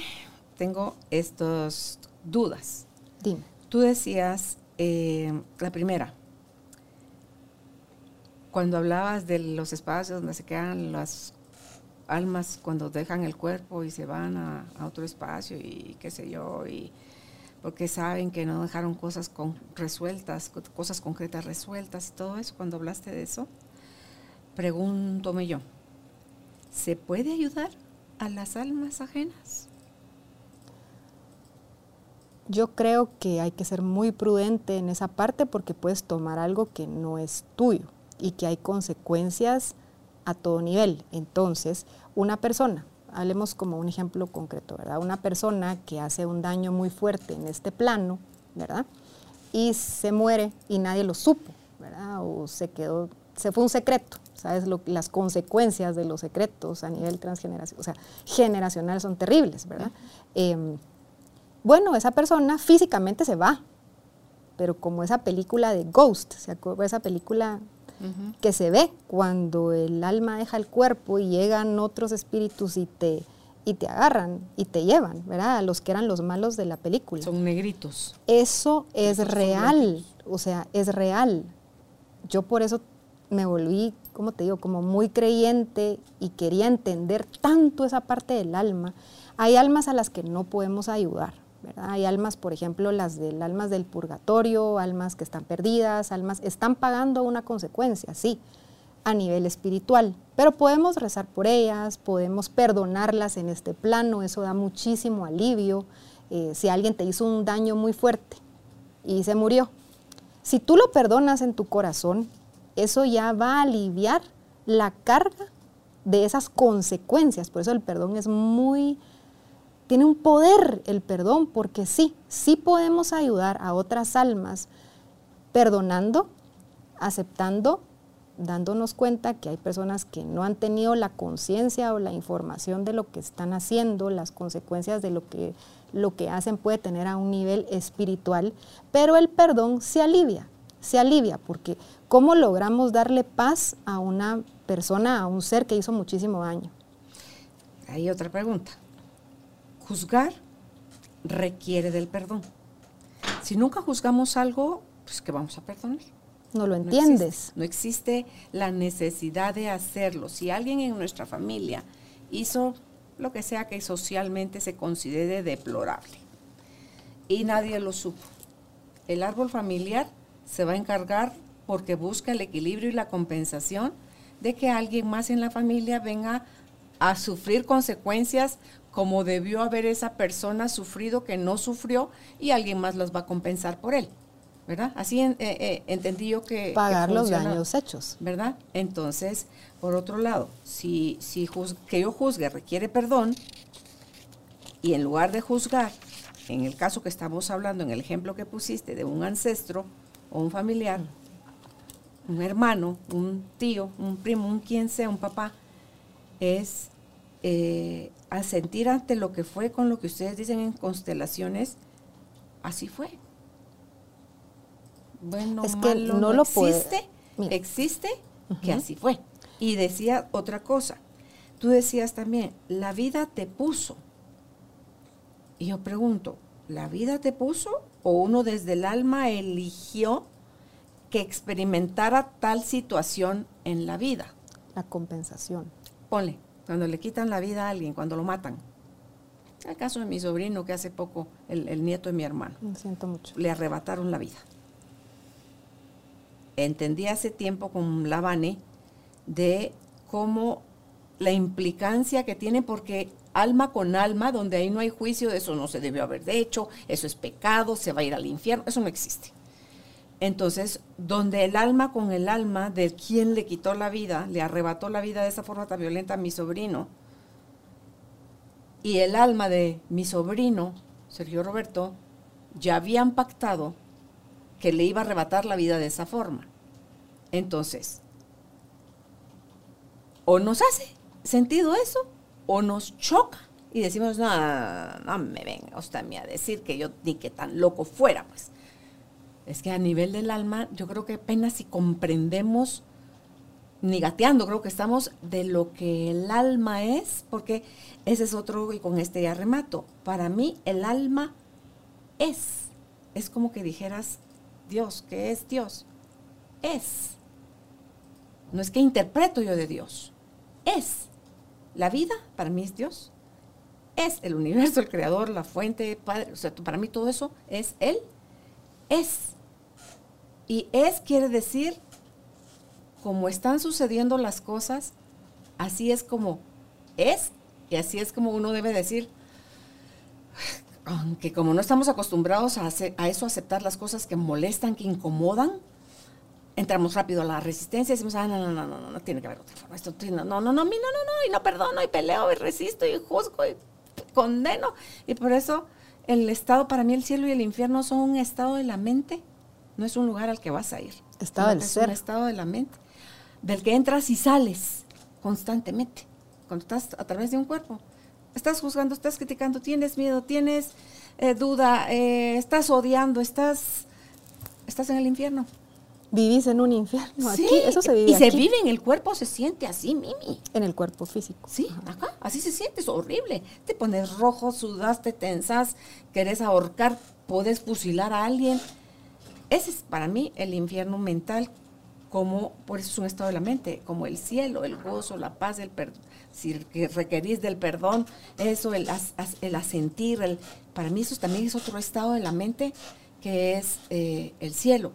tengo estas dudas. Dime. Tú decías, eh, la primera, cuando hablabas de los espacios donde se quedan las almas cuando dejan el cuerpo y se van a, otro espacio y qué sé yo, y porque saben que no dejaron cosas con, resueltas, cosas concretas resueltas todo eso, cuando hablaste de eso, pregúntome yo, ¿se puede ayudar a las almas ajenas? Yo creo que hay que ser muy prudente en esa parte porque puedes tomar algo que no es tuyo y que hay consecuencias a todo nivel. Entonces, una persona, hablemos como un ejemplo concreto, ¿verdad? Una persona que hace un daño muy fuerte en este plano, ¿verdad? Y se muere y nadie lo supo, ¿verdad? O se quedó, se fue un secreto, ¿sabes? las consecuencias de los secretos a nivel transgeneracional, o sea, generacional son terribles, ¿verdad? Em, bueno, esa persona físicamente se va, pero como esa película de Ghost, ¿se acuerda? Esa película que se ve cuando el alma deja el cuerpo y llegan otros espíritus y te, y te agarran y te llevan, ¿verdad? Los que eran los malos de la película. Son negritos. Eso es real, o sea, es real. Yo por eso me volví, como te digo, como muy creyente y quería entender tanto esa parte del alma. Hay almas a las que no podemos ayudar, Hay almas, por ejemplo, las del almas del purgatorio, almas que están perdidas, almas están pagando una consecuencia, sí, a nivel espiritual, pero podemos rezar por ellas, podemos perdonarlas en este plano, eso da muchísimo alivio. Eh, si alguien te hizo un daño muy fuerte y se murió, si tú lo perdonas en tu corazón, eso ya va a aliviar la carga de esas consecuencias. Por eso el perdón es muy, tiene un poder el perdón, porque sí, sí podemos ayudar a otras almas perdonando, aceptando, dándonos cuenta que hay personas que no han tenido la conciencia o la información de lo que están haciendo, las consecuencias de lo que, lo que hacen puede tener a un nivel espiritual, pero el perdón se alivia, se alivia, porque ¿cómo logramos darle paz a una persona, a un ser que hizo muchísimo daño? Hay otra pregunta. Juzgar requiere del perdón. Si nunca juzgamos algo, pues que vamos a perdonar. No lo entiendes. No existe, la necesidad de hacerlo. Si alguien en nuestra familia hizo lo que sea que socialmente se considere deplorable y nadie lo supo, el árbol familiar se va a encargar porque busca el equilibrio y la compensación de que alguien más en la familia venga a sufrir consecuencias como debió haber esa persona sufrido que no sufrió y alguien más las va a compensar por él. ¿verdad? Así eh, eh, entendí yo que... Pagar los daños hechos. ¿Verdad? Entonces, por otro lado, si, si que yo juzgue requiere perdón, y en lugar de juzgar, en el caso que estamos hablando, en el ejemplo que pusiste de un ancestro o un familiar, un hermano, un tío, un primo, un quien sea, un papá, es eh, sentir ante lo que fue con lo que ustedes dicen en constelaciones, así fue bueno, es que no, lo existe, existe que así fue. Y decía otra cosa, tú decías también, la vida te puso. Y yo pregunto, ¿la vida te puso o uno desde el alma eligió que experimentara tal situación en la vida? La compensación. Ponle, cuando le quitan la vida a alguien, cuando lo matan. El caso de mi sobrino, que hace poco, el, el nieto de mi hermano. Me siento mucho. Le arrebataron la vida entendí hace tiempo con Lavane de cómo la implicancia que tiene, porque alma con alma, donde ahí no hay juicio, eso no se debió haber hecho, eso es pecado, se va a ir al infierno, eso no existe. Entonces, donde el alma con el alma de quien le quitó la vida, le arrebató la vida de esa forma tan violenta a mi sobrino, y el alma de mi sobrino, Sergio Roberto, ya habían pactado que le iba a arrebatar la vida de esa forma. Entonces, o nos hace sentido eso, o nos choca y decimos, no, no, me venga usted a decir que yo ni que tan loco fuera, pues. Es que a nivel del alma, yo creo que apenas si comprendemos, ni gateando, creo que estamos de lo que el alma es, porque ese es otro, y con este ya remato. Para mí, el alma es. Es como que dijeras, Dios, ¿qué es Dios? Es. No es que interpreto yo de Dios. Es. La vida para mí es Dios. Es el universo, el creador, la fuente, padre. O sea, para mí todo eso es Él. Es. Y es quiere decir, como están sucediendo las cosas, así es como es y así es como uno debe decir, aunque como no estamos acostumbrados a, a eso, aceptar las cosas que molestan, que incomodan, entramos rápido a la resistencia y decimos, ah, no, no, no, no, no, no tiene que haber otra forma. Esto, no, no, no, no, no, no, no, y no perdono, y peleo, y resisto, y juzgo, y condeno. Y por eso el estado, para mí el cielo y el infierno son un estado de la mente, no es un lugar al que vas a ir. Estado del es ser. un estado de la mente, del que entras y sales constantemente, cuando estás a través de un cuerpo. Estás juzgando, estás criticando, tienes miedo, tienes eh, duda, eh, estás odiando, estás, estás en el infierno vivís en un infierno. Sí, aquí, eso se vive y se vive en el cuerpo, se siente así, Mimi. en el cuerpo físico. Sí, acá, así se siente, es horrible. Te pones rojo, sudas, te tensas, querés ahorcar, podés fusilar a alguien. Ese es para mí el infierno mental, como, por eso es un estado de la mente, como el cielo, el gozo, la paz, el perdón. Si que requerís del perdón, eso, el, as- el asentir, el, para mí eso también es otro estado de la mente que es eh, el cielo.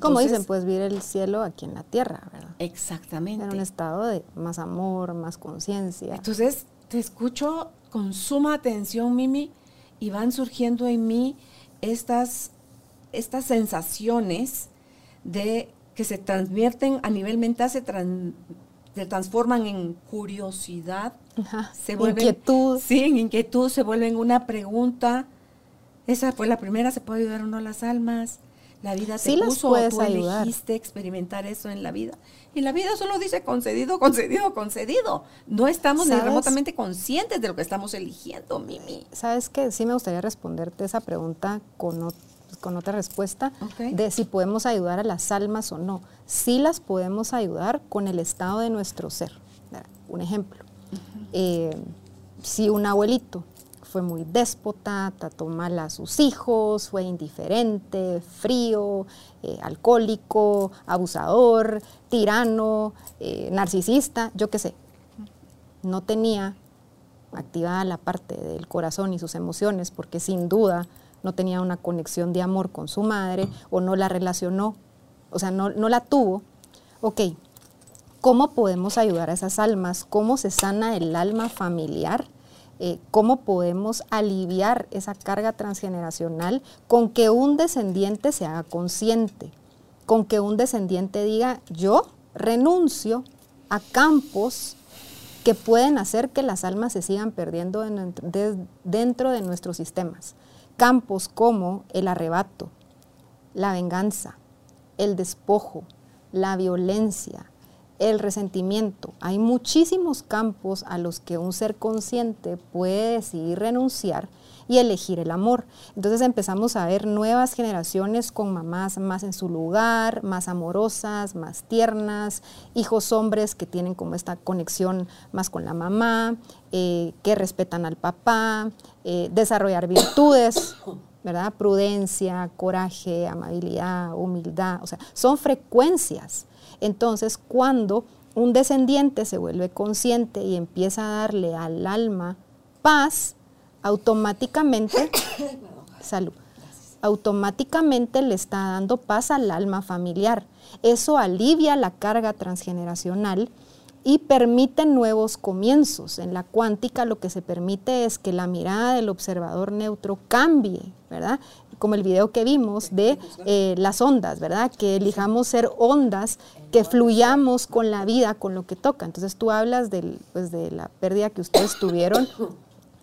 Como dicen, pues vivir el cielo aquí en la tierra, ¿verdad? Exactamente. En un estado de más amor, más conciencia. Entonces, te escucho con suma atención, Mimi, y van surgiendo en mí estas, estas sensaciones de que se transvierten a nivel mental, se, tran- se transforman en curiosidad, Ajá, se vuelven, inquietud. Sí, en inquietud, se vuelven una pregunta. Esa fue la primera, ¿se puede ayudar o no las almas? La vida te Sí las puso, puedes tú ayudar. elegiste experimentar eso en la vida. Y la vida solo dice concedido, concedido, concedido. No estamos ni remotamente conscientes de lo que estamos eligiendo, Mimi. ¿Sabes qué? Sí me gustaría responderte esa pregunta con, ot- con otra respuesta de si podemos ayudar a las almas o no. Sí las podemos ayudar con el estado de nuestro ser. Un ejemplo. Eh, si un abuelito fue muy déspota, trató mal a sus hijos, fue indiferente, frío, eh, alcohólico, abusador, tirano, eh, narcisista, yo qué sé, no tenía activada la parte del corazón y sus emociones, porque sin duda no tenía una conexión de amor con su madre o no la relacionó, o sea, no, no la tuvo. Ok, ¿cómo podemos ayudar a esas almas? ¿Cómo se sana el alma familiar? Eh, ¿Cómo podemos aliviar esa carga transgeneracional con que un descendiente se haga consciente? Con que un descendiente diga, yo renuncio a campos que pueden hacer que las almas se sigan perdiendo de- dentro de nuestros sistemas. Campos como el arrebato, la venganza, el despojo, la violencia, el resentimiento. Hay muchísimos campos a los que un ser consciente puede decidir renunciar y elegir el amor. Entonces empezamos a ver nuevas generaciones con mamás más en su lugar, más amorosas, más tiernas, hijos hombres que tienen como esta conexión más con la mamá, eh, que respetan al papá, eh, desarrollar virtudes, ¿verdad? Prudencia, coraje, amabilidad, humildad, o sea, son frecuencias. Entonces, cuando un descendiente se vuelve consciente y empieza a darle al alma paz, automáticamente, salud, automáticamente le está dando paz al alma familiar. Eso alivia la carga transgeneracional y permite nuevos comienzos. En la cuántica lo que se permite es que la mirada del observador neutro cambie, ¿verdad? Como el video que vimos de eh, las ondas, ¿verdad? Que elijamos ser ondas, que fluyamos con la vida, con lo que toca. Entonces tú hablas del, pues, de la pérdida que ustedes tuvieron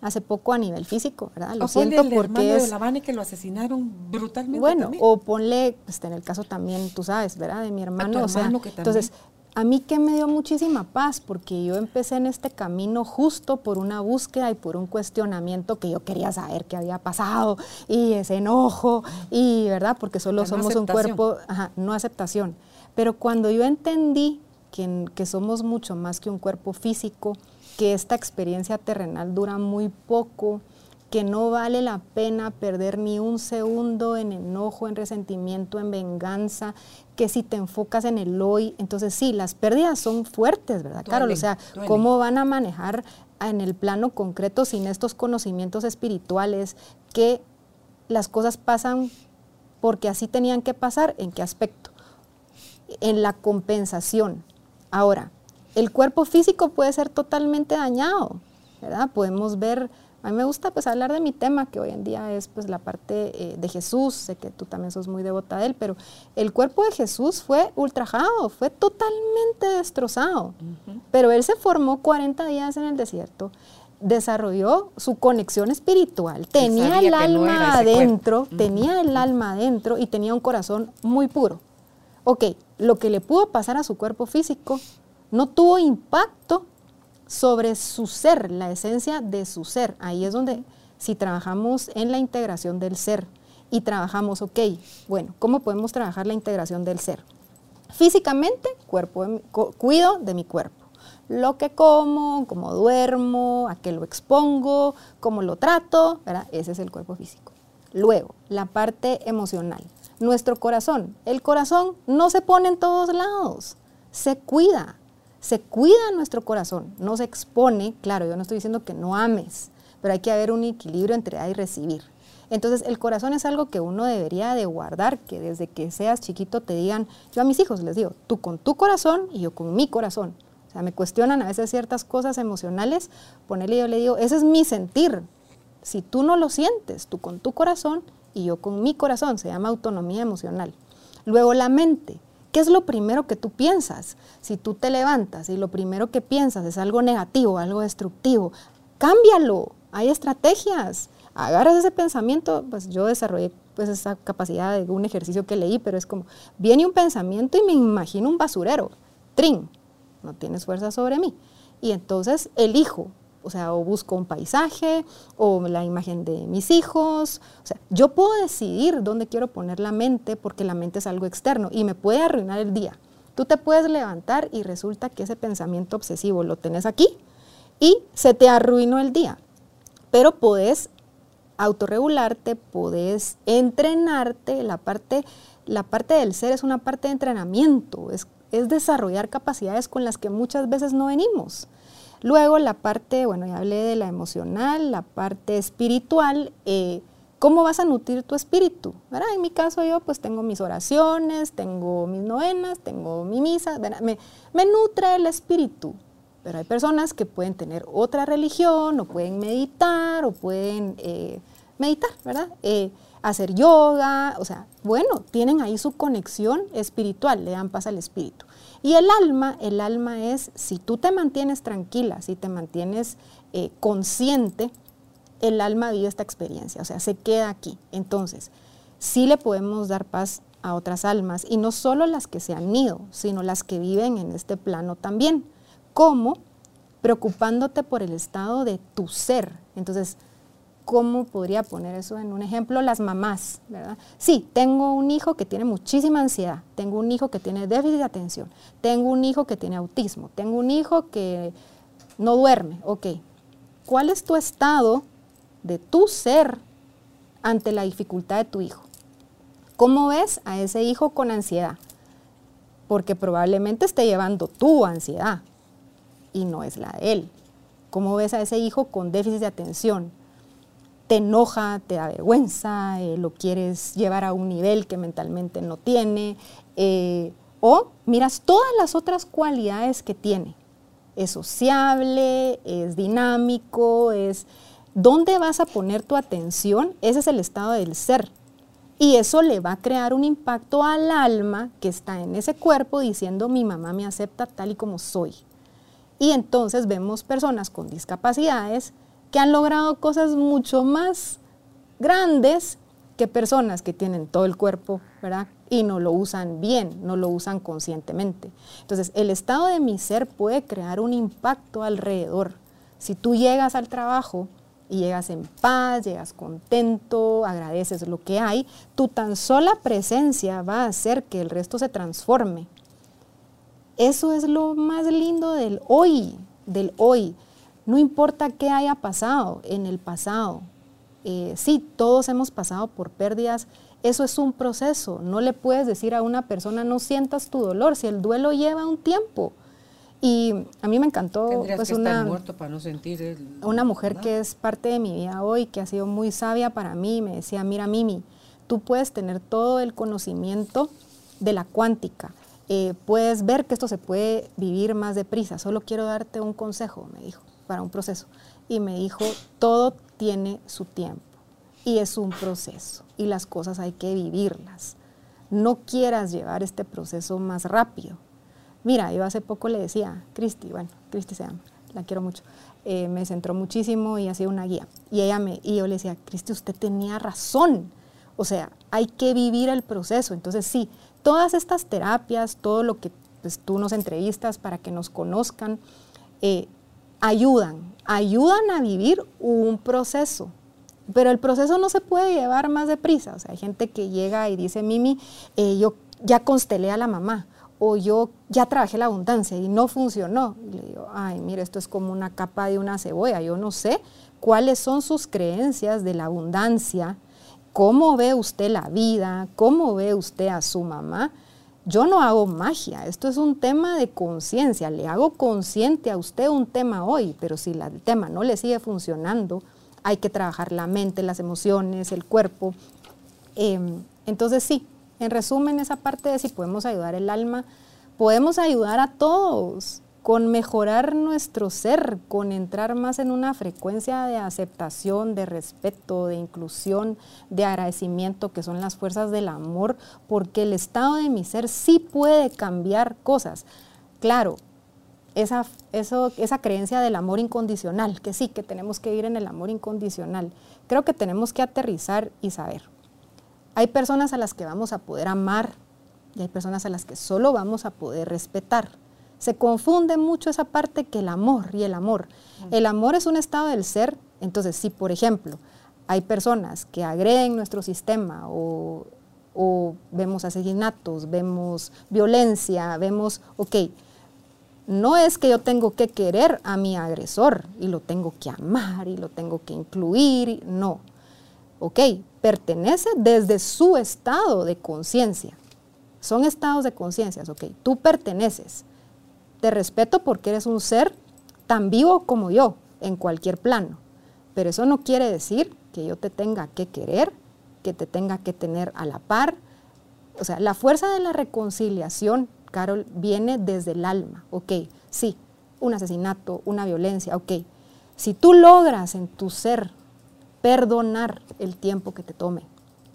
hace poco a nivel físico, ¿verdad? Lo O el siento hermano porque de es... la Vane que lo asesinaron brutalmente Bueno, también. o ponle, pues, en el caso también, tú sabes, ¿verdad? De mi hermano. o sea, hermano que también. entonces, a mí que me dio muchísima paz, porque yo empecé en este camino justo por una búsqueda y por un cuestionamiento que yo quería saber qué había pasado, y ese enojo, y, ¿verdad? Porque solo no somos un cuerpo, ajá, no aceptación. Pero cuando yo entendí que, que somos mucho más que un cuerpo físico, que esta experiencia terrenal dura muy poco, que no vale la pena perder ni un segundo en enojo, en resentimiento, en venganza, que si te enfocas en el hoy, entonces sí, las pérdidas son fuertes, ¿verdad, Carol? O sea. ¿cómo van a manejar en el plano concreto sin estos conocimientos espirituales que las cosas pasan porque así tenían que pasar? ¿En qué aspecto? En la compensación. Ahora, el cuerpo físico puede ser totalmente dañado, ¿verdad? Podemos ver, a mí me gusta pues hablar de mi tema, que hoy en día es pues la parte eh, de Jesús, sé que tú también sos muy devota de él, pero el cuerpo de Jesús fue ultrajado, fue totalmente destrozado, pero él se formó 40 días en el desierto, desarrolló su conexión espiritual, tenía el no alma cuerpo. adentro, tenía el alma adentro y tenía un corazón muy puro. Ok, lo que le pudo pasar a su cuerpo físico no tuvo impacto sobre su ser, la esencia de su ser. Ahí es donde si trabajamos en la integración del ser y trabajamos, ok, bueno, ¿cómo podemos trabajar la integración del ser? Físicamente, cuerpo cuido de mi cuerpo. Lo que como, cómo duermo, a qué lo expongo, cómo lo trato, ¿verdad? Ese es el cuerpo físico. Luego, la parte emocional. Nuestro corazón. El corazón no se pone en todos lados, se cuida. Se cuida nuestro corazón, no se expone. Claro, yo no estoy diciendo que no ames, pero hay que haber un equilibrio entre dar y recibir. Entonces el corazón es algo que uno debería de guardar, que desde que seas chiquito te digan, yo a mis hijos les digo, tú con tu corazón y yo con mi corazón. O sea, me cuestionan a veces ciertas cosas emocionales, ponerle yo le digo, ese es mi sentir. Si tú no lo sientes, tú con tu corazón y yo con mi corazón, se llama autonomía emocional. Luego la mente, ¿qué es lo primero que tú piensas? Si tú te levantas y lo primero que piensas es algo negativo, algo destructivo, cámbialo, hay estrategias agarras ese pensamiento, pues yo desarrollé pues esa capacidad de un ejercicio que leí, pero es como, viene un pensamiento y me imagino un basurero, trin, no tienes fuerza sobre mí. Y entonces elijo, o sea, o busco un paisaje, o la imagen de mis hijos, o sea, yo puedo decidir dónde quiero poner la mente porque la mente es algo externo y me puede arruinar el día. Tú te puedes levantar y resulta que ese pensamiento obsesivo lo tenés aquí y se te arruinó el día, pero puedes autorregularte, puedes entrenarte, la parte, la parte del ser es una parte de entrenamiento, es desarrollar capacidades con las que muchas veces no venimos. Luego la parte, bueno, ya hablé de la emocional, la parte espiritual, eh, ¿cómo vas a nutrir tu espíritu? En mi caso yo pues tengo mis oraciones, tengo mis novenas, tengo mi misa, me, nutre el espíritu. Pero hay personas que pueden tener otra religión, o pueden meditar, o pueden eh, meditar, ¿verdad? Eh, hacer yoga, o sea, bueno, tienen ahí su conexión espiritual, le dan paz al espíritu. Y el alma, el alma es, si tú te mantienes tranquila, si te mantienes eh, consciente, el alma vive esta experiencia, o sea, se queda aquí. Entonces, sí le podemos dar paz a otras almas, y no solo las que se han ido, sino las que viven en este plano también. ¿Cómo? Preocupándote por el estado de tu ser. Entonces, ¿cómo podría poner eso en un ejemplo? Las mamás, ¿verdad? Sí, tengo un hijo que tiene muchísima ansiedad, tengo un hijo que tiene déficit de atención, tengo un hijo que tiene autismo, tengo un hijo que no duerme, ok. ¿Cuál es tu estado de tu ser ante la dificultad de tu hijo? ¿Cómo ves a ese hijo con ansiedad? Porque probablemente esté llevando tu ansiedad, y no es la de él. ¿Cómo ves a ese hijo con déficit de atención? ¿Te enoja, te da vergüenza, eh, lo quieres llevar a un nivel que mentalmente no tiene? Eh, o miras todas las otras cualidades que tiene. Es sociable, es dinámico, es... ¿Dónde vas a poner tu atención? Ese es el estado del ser. Y eso le va a crear un impacto al alma que está en ese cuerpo diciendo mi mamá me acepta tal y como soy. Y entonces vemos personas con discapacidades que han logrado cosas mucho más grandes que personas que tienen todo el cuerpo, ¿verdad? Y no lo usan bien, no lo usan conscientemente. Entonces, el estado de mi ser puede crear un impacto alrededor. Si tú llegas al trabajo y llegas en paz, llegas contento, agradeces lo que hay, tu tan sola presencia va a hacer que el resto se transforme. Eso es lo más lindo del hoy, del hoy. No importa qué haya pasado en el pasado. Eh, sí, todos hemos pasado por pérdidas. Eso es un proceso. No le puedes decir a una persona, no sientas tu dolor, si el duelo lleva un tiempo. Y a mí me encantó pues, una, muerto para no sentir una mujer que es parte de mi vida hoy, que ha sido muy sabia para mí, me decía, mira Mimi, tú puedes tener todo el conocimiento de la cuántica, eh, puedes ver que esto se puede vivir más deprisa. Solo quiero darte un consejo, me dijo, para un proceso. Y me dijo, todo tiene su tiempo y es un proceso y las cosas hay que vivirlas. No quieras llevar este proceso más rápido. Mira, yo hace poco le decía, Cristi, bueno, Cristi se llama, la quiero mucho, eh, me centró muchísimo y ha sido una guía. Y, ella me, y yo le decía, Cristi, usted tenía razón. O sea, hay que vivir el proceso. Entonces sí, todas estas terapias, todo lo que pues, tú nos entrevistas para que nos conozcan, eh, ayudan, ayudan a vivir un proceso. pero el proceso no se puede llevar más deprisa. O sea, hay gente que llega y dice, Mimi, eh, yo ya constelé a la mamá o yo ya trabajé la abundancia y no funcionó. Y le digo, ay, mire, esto es como una capa de una cebolla. Yo no sé cuáles son sus creencias de la abundancia, cómo ve usted la vida, cómo ve usted a su mamá. Yo no hago magia, esto es un tema de conciencia, le hago consciente a usted un tema hoy, pero si el tema no le sigue funcionando, hay que trabajar la mente, las emociones, el cuerpo. Em, entonces sí, en resumen, esa parte de si podemos ayudar el alma, podemos ayudar a todos con mejorar nuestro ser, con entrar más en una frecuencia de aceptación, de respeto, de inclusión, de agradecimiento, que son las fuerzas del amor, porque el estado de mi ser sí puede cambiar cosas. Claro, esa, eso, esa creencia del amor incondicional, que sí, que tenemos que ir en el amor incondicional, creo que tenemos que aterrizar y saber. Hay personas a las que vamos a poder amar y hay personas a las que solo vamos a poder respetar. Se confunde mucho esa parte que el amor y el amor. El amor es un estado del ser, entonces si por ejemplo hay personas que agreden nuestro sistema o, vemos asesinatos, vemos violencia, vemos, ok, no es que yo tengo que querer a mi agresor y lo tengo que amar y lo tengo que incluir, no. Ok, pertenece desde su estado de conciencia. Son estados de conciencia, ok. Tú perteneces. Te respeto porque eres un ser tan vivo como yo, en cualquier plano. Pero eso no quiere decir que yo te tenga que querer, que te tenga que tener a la par. O sea, la fuerza de la reconciliación, Carol, viene desde el alma. Ok, sí, un asesinato, una violencia, ok. Si tú logras en tu ser perdonar el tiempo que te tome,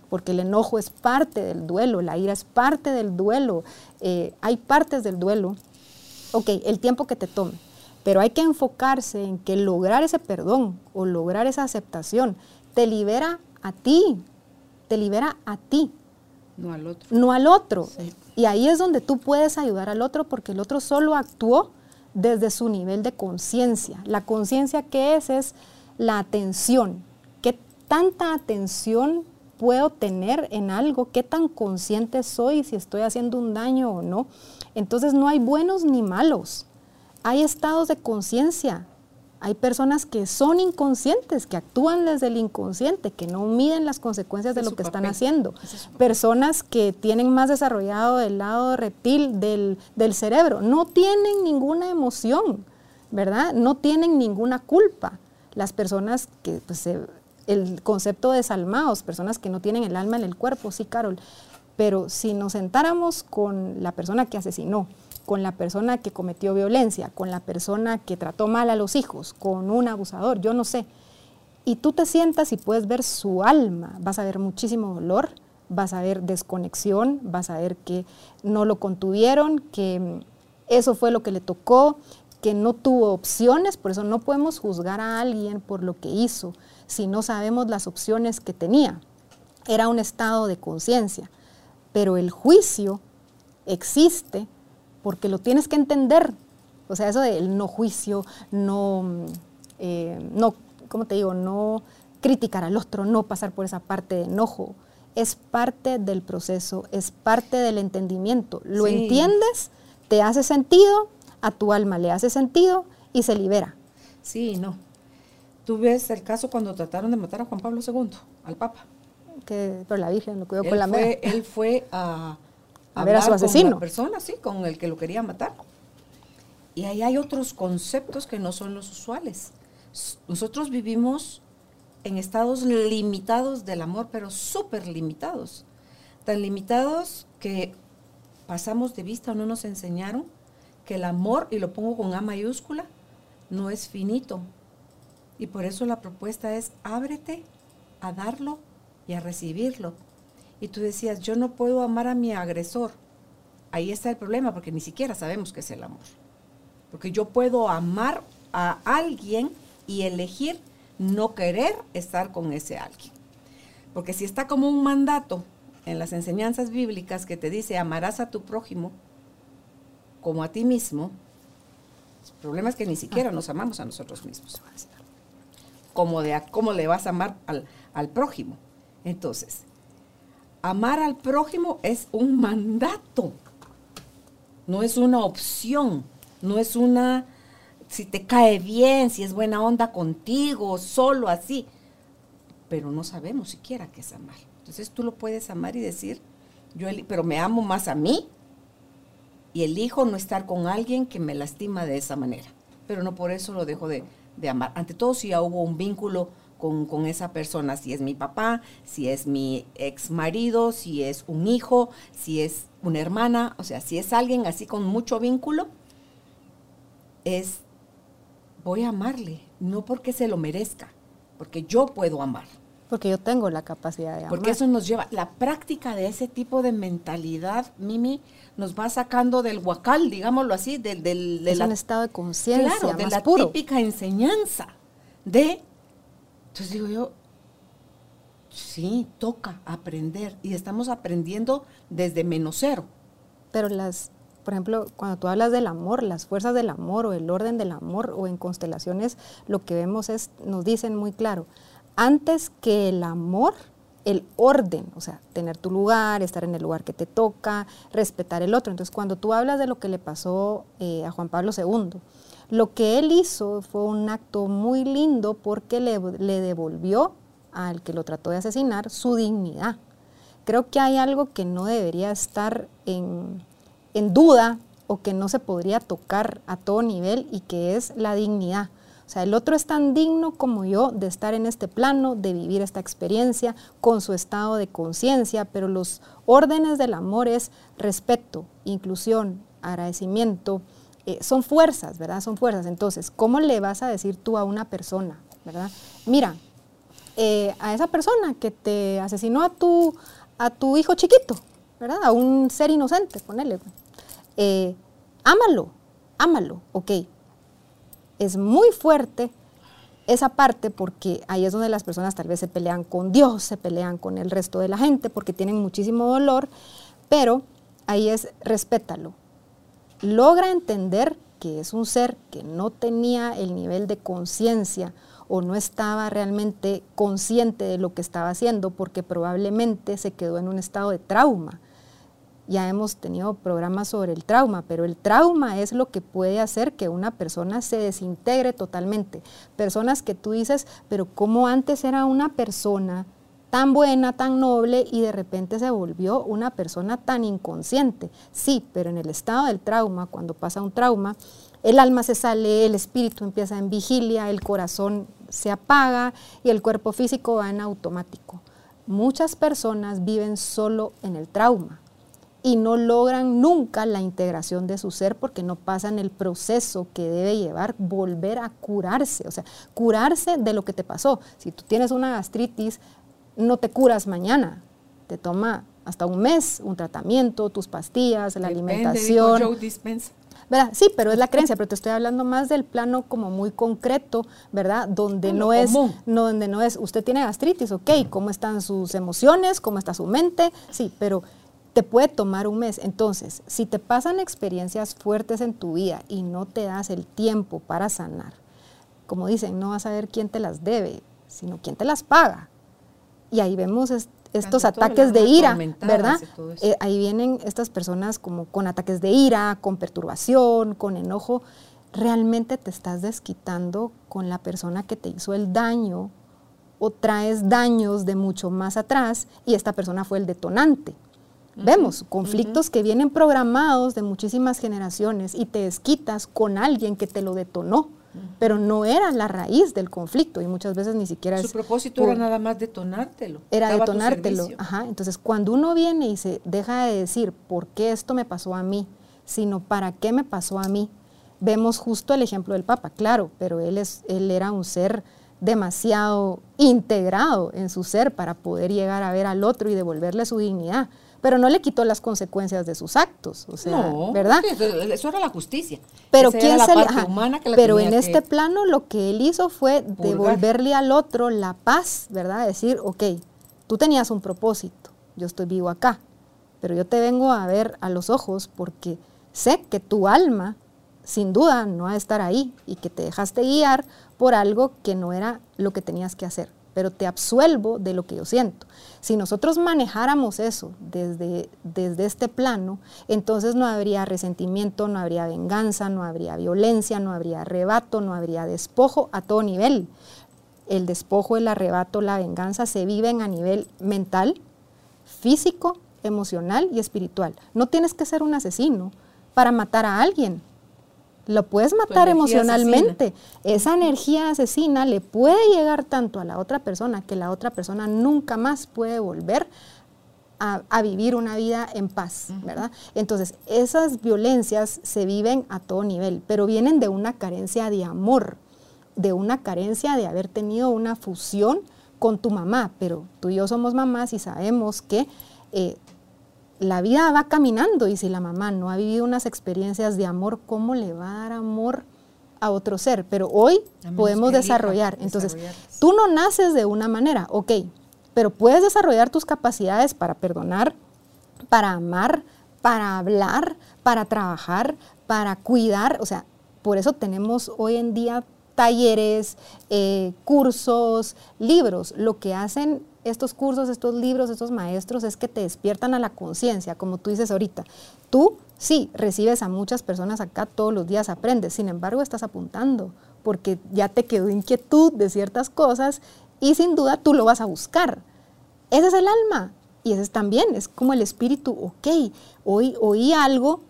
porque el enojo es parte del duelo, la ira es parte del duelo, eh, hay partes del duelo, ok, el tiempo que te tome, pero hay que enfocarse en que lograr ese perdón o lograr esa aceptación te libera a ti, te libera a ti. No al otro. No al otro. Y ahí es donde tú puedes ayudar al otro porque el otro solo actuó desde su nivel de conciencia. La conciencia que es es la atención, tanta atención puedo tener en algo, qué tan consciente soy si estoy haciendo un daño o no. Entonces no hay buenos ni malos, hay estados de conciencia. Hay personas que son inconscientes, que actúan desde el inconsciente, que no miden las consecuencias de lo que están haciendo. Personas que tienen más desarrollado el lado reptil del, del cerebro, no tienen ninguna emoción, ¿verdad? No tienen ninguna culpa. Las personas que pues, se el concepto de desalmados, personas que no tienen el alma en el cuerpo, sí, Carol. Pero si nos sentáramos con la persona que asesinó, con la persona que cometió violencia, con la persona que trató mal a los hijos, con un abusador, yo no sé, y tú te sientas y puedes ver su alma, vas a ver muchísimo dolor, vas a ver desconexión, vas a ver que no lo contuvieron, que eso fue lo que le tocó, que no tuvo opciones, por eso no podemos juzgar a alguien por lo que hizo, si no sabemos las opciones que tenía. Era un estado de conciencia, pero el juicio existe porque lo tienes que entender. O sea, eso del no juicio, no, eh, no, ¿cómo te digo? No criticar al otro, no pasar por esa parte de enojo. Es parte del proceso, es parte del entendimiento. Lo entiendes, te hace sentido, a tu alma le hace sentido y se libera. Sí, no. Tú ves el caso cuando trataron de matar a Juan Pablo II, al Papa. Que, pero la Virgen lo cuidó con la fue, Él fue a, a ver a su asesino. Con persona, sí, con el que lo quería matar. Y ahí hay otros conceptos que no son los usuales. Nosotros vivimos en estados limitados del amor, pero súper limitados. Tan limitados que pasamos de vista o no nos enseñaron que el amor, y lo pongo con A mayúscula, no es finito. Y por eso la propuesta es ábrete a darlo y a recibirlo. Y tú decías, yo no puedo amar a mi agresor. Ahí está el problema, porque ni siquiera sabemos qué es el amor. Porque yo puedo amar a alguien y elegir no querer estar con ese alguien. Porque si está como un mandato en las enseñanzas bíblicas que te dice amarás a tu prójimo, como a ti mismo, el problema es que ni siquiera nos amamos a nosotros mismos. Como de cómo le vas a amar al, al prójimo. Entonces, amar al prójimo es un mandato, no es una opción, no es una, si te cae bien, si es buena onda contigo, solo así, pero no sabemos siquiera qué es amar. Entonces tú lo puedes amar y decir, yo, pero me amo más a mí y elijo no estar con alguien que me lastima de esa manera, pero no por eso lo dejo de, de amar. Ante todo, si ya hubo un vínculo con, esa persona, si es mi papá, si es mi ex marido, si es un hijo, si es una hermana, o sea, si es alguien así con mucho vínculo, es, voy a amarle, no porque se lo merezca, porque yo puedo amar. Porque yo tengo la capacidad de amar. Porque eso nos lleva, la práctica de ese tipo de mentalidad, Mimi, nos va sacando del huacal, digámoslo así, del, del de un estado de conciencia, claro, de la típica enseñanza de entonces digo yo, sí, toca aprender y estamos aprendiendo desde menos cero. Pero las, por ejemplo, cuando tú hablas del amor, las fuerzas del amor o el orden del amor o en constelaciones, lo que vemos es, nos dicen muy claro, antes que el amor, el orden, o sea, tener tu lugar, estar en el lugar que te toca, respetar el otro. Entonces, cuando tú hablas de lo que le pasó eh, a Juan Pablo II, lo que él hizo fue un acto muy lindo porque le, devolvió al que lo trató de asesinar su dignidad. Creo que hay algo que no debería estar en, duda o que no se podría tocar a todo nivel y que es la dignidad. O sea, el otro es tan digno como yo de estar en este plano, de vivir esta experiencia con su estado de conciencia, pero los órdenes del amor es respeto, inclusión, agradecimiento, eh, son fuerzas, ¿verdad? Son fuerzas. Entonces, ¿cómo le vas a decir tú a una persona, ¿verdad? Mira, eh, a esa persona que te asesinó a tu, a tu hijo chiquito, ¿verdad? A un ser inocente, ponele. Eh, ámalo, ámalo, ok. Es muy fuerte esa parte porque ahí es donde las personas tal vez se pelean con Dios, se pelean con el resto de la gente porque tienen muchísimo dolor, pero ahí es respétalo, logra entender que es un ser que no tenía el nivel de conciencia o no estaba realmente consciente de lo que estaba haciendo porque probablemente se quedó en un estado de trauma. Ya hemos tenido programas sobre el trauma, pero el trauma es lo que puede hacer que una persona se desintegre totalmente. Personas que tú dices, pero ¿cómo antes era una persona tan buena, tan noble y de repente se volvió una persona tan inconsciente. Sí, pero en el estado del trauma, cuando pasa un trauma, el alma se sale, el espíritu empieza en vigilia, el corazón se apaga y el cuerpo físico va en automático. Muchas personas viven solo en el trauma y no logran nunca la integración de su ser porque no pasan el proceso que debe llevar volver a curarse, o sea, curarse de lo que te pasó. Si tú tienes una gastritis, no te curas mañana, te toma hasta un mes un tratamiento, tus pastillas, la alimentación. ¿verdad? Sí, pero es la creencia, pero te estoy hablando más del plano como muy concreto, ¿verdad? Donde no es, no, donde no es, usted tiene gastritis, ok, ¿cómo están sus emociones? ¿Cómo está su mente? Sí, pero te puede tomar un mes. Entonces, si te pasan experiencias fuertes en tu vida y no te das el tiempo para sanar, como dicen, no vas a ver quién te las debe, sino quién te las paga. Y ahí vemos estos ataques de ira, ¿verdad? Eh, ahí vienen estas personas como con ataques de ira, con perturbación, con enojo. Realmente te estás desquitando con la persona que te hizo el daño o traes daños de mucho más atrás y esta persona fue el detonante. Vemos conflictos que vienen programados de muchísimas generaciones y te desquitas con alguien que te lo detonó pero no era la raíz del conflicto y muchas veces ni siquiera Su propósito era nada más detonártelo. Era detonártelo, ajá. Entonces, cuando uno viene y se deja de decir por qué esto me pasó a mí, sino para qué me pasó a mí, vemos justo el ejemplo del Papa, claro, pero él, es, él era un ser demasiado integrado en su ser para poder llegar a ver al otro y devolverle su dignidad pero no le quitó las consecuencias de sus actos, o sea, ¿verdad? Eso era la justicia. Pero quién se le, Pero en este plano lo que él hizo fue devolverle al otro la paz, ¿verdad? Decir, ok, tú tenías un propósito, yo estoy vivo acá, pero yo te vengo a ver a los ojos porque sé que tu alma sin duda no a estar ahí y que te dejaste guiar por algo que no era lo que tenías que hacer, pero te absuelvo de lo que yo siento. Si nosotros manejáramos eso desde, desde este plano, entonces no habría resentimiento, no habría venganza, no habría violencia, no habría arrebato, no habría despojo a todo nivel. El despojo, el arrebato, la venganza se viven a nivel mental, físico, emocional y espiritual. No tienes que ser un asesino para matar a alguien. Lo puedes matar emocionalmente. Esa energía asesina le puede llegar tanto a la otra persona que la otra persona nunca más puede volver a, vivir una vida en paz, ¿verdad? Entonces, esas violencias se viven a todo nivel, pero vienen de una carencia de amor, de una carencia de haber tenido una fusión con tu mamá, pero tú y yo somos mamás y sabemos que eh, la vida va caminando y si la mamá no ha vivido unas experiencias de amor, ¿cómo le va a dar amor a otro ser? Pero hoy podemos desarrollar. Entonces, tú no naces de una manera, ok, pero puedes desarrollar tus capacidades para perdonar, para amar, para hablar, para trabajar, para cuidar. O sea, por eso tenemos hoy en día talleres, eh, cursos, libros. Lo que hacen estos cursos, estos libros, estos maestros es que te despiertan a la conciencia, como tú dices ahorita. Tú sí recibes a muchas personas acá todos los días, aprendes, sin embargo estás apuntando porque ya te quedó inquietud de ciertas cosas y sin duda tú lo vas a buscar. Ese es el alma y ese es también, es como el espíritu, ok, hoy oí algo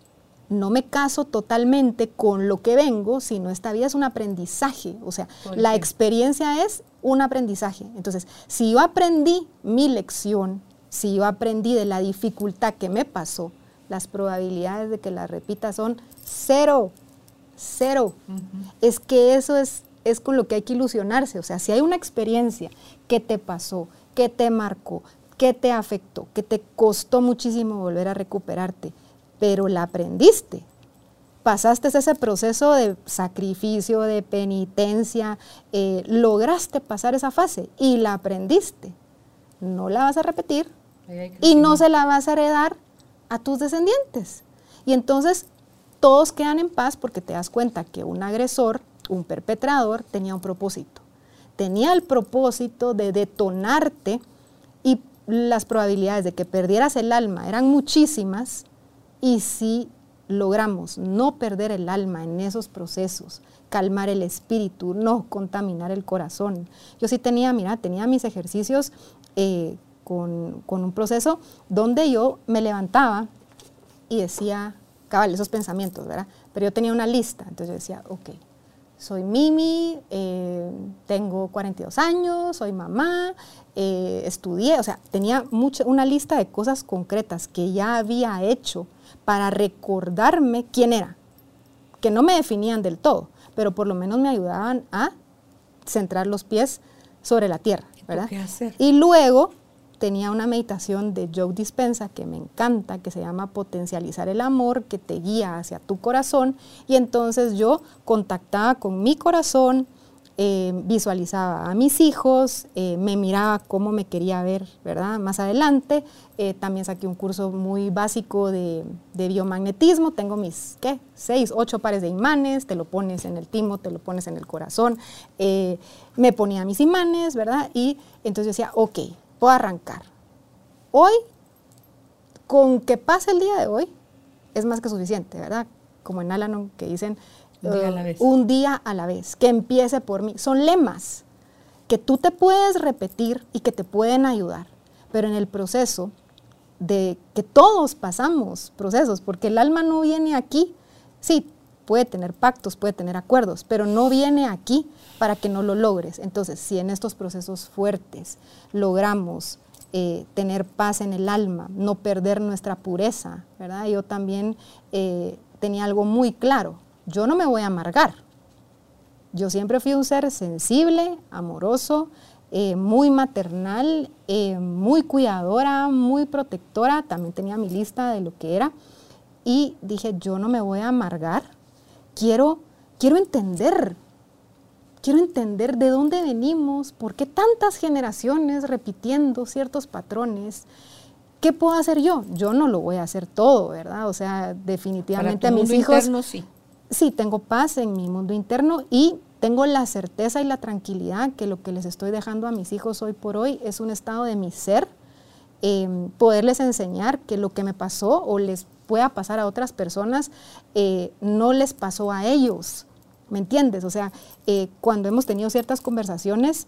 no me caso totalmente con lo que vengo, sino esta vida es un aprendizaje. O sea, la experiencia es un aprendizaje. Entonces, si yo aprendí mi lección, si yo aprendí de la dificultad que me pasó, las probabilidades de que la repita son cero, cero. Es que eso es, es con lo que hay que ilusionarse. O sea, si hay una experiencia que te pasó, que te marcó, que te afectó, que te costó muchísimo volver a recuperarte, pero la aprendiste. Pasaste ese proceso de sacrificio, de penitencia, eh, lograste pasar esa fase y la aprendiste. No la vas a repetir y no se la vas a heredar a tus descendientes. Y entonces todos quedan en paz porque te das cuenta que un agresor, un perpetrador, tenía un propósito. Tenía el propósito de detonarte y las probabilidades de que perdieras el alma eran muchísimas y si logramos no perder el alma en esos procesos, calmar el espíritu, no contaminar el corazón. Yo sí tenía, mira, tenía mis ejercicios eh, con, un proceso donde yo me levantaba y decía, cabal, esos pensamientos, ¿verdad? Pero yo tenía una lista, entonces yo decía, ok, soy Mimi, eh, tengo 42 años, soy mamá, eh, estudié, o sea, tenía mucha, una lista de cosas concretas que ya había hecho para recordarme quién era, que no me definían del todo, pero por lo menos me ayudaban a centrar los pies sobre la tierra, ¿verdad? Y luego tenía una meditación de Joe Dispensa que me encanta, que se llama Potencializar el amor, que te guía hacia tu corazón. Y entonces yo contactaba con mi corazón, eh, visualizaba a mis hijos, eh, me miraba cómo me quería ver, ¿verdad? Más adelante. Eh, también saqué un curso muy básico de, biomagnetismo. Tengo mis, ¿qué? Seis, ocho pares de imanes. Te lo pones en el timo, te lo pones en el corazón. me ponía mis imanes, ¿verdad? Y entonces decía, ok, puedo arrancar. Hoy, con que pase el día de hoy, es más que suficiente, ¿verdad? Como en Alanon que dicen, eh, un día a la vez, que empiece por mí. Son lemas que tú te puedes repetir y que te pueden ayudar, pero en el proceso de que todos pasamos procesos, porque el alma no viene aquí, sí, puede tener pactos, puede tener acuerdos, pero no viene aquí para que no lo logres. Entonces, si en estos procesos fuertes logramos eh, tener paz en el alma, no perder nuestra pureza, ¿verdad? Yo también eh, tenía algo muy claro, yo no me voy a amargar. Yo siempre fui un ser sensible, amoroso, eh, muy maternal, eh, muy cuidadora, muy protectora. También tenía mi lista de lo que era. Y dije, yo no me voy a amargar. Quiero, quiero entender. Quiero entender de dónde venimos, por qué tantas generaciones repitiendo ciertos patrones. ¿Qué puedo hacer yo? Yo no lo voy a hacer todo, ¿verdad? O sea, definitivamente a mis hijos. sí sí, tengo paz en mi mundo interno y tengo la certeza y la tranquilidad que lo que les estoy dejando a mis hijos hoy por hoy es un estado de mi ser, em, poderles enseñar que lo que me pasó o les pueda pasar a otras personas, eh, no les pasó a ellos. ¿Me entiendes? O sea, eh, cuando hemos tenido ciertas conversaciones,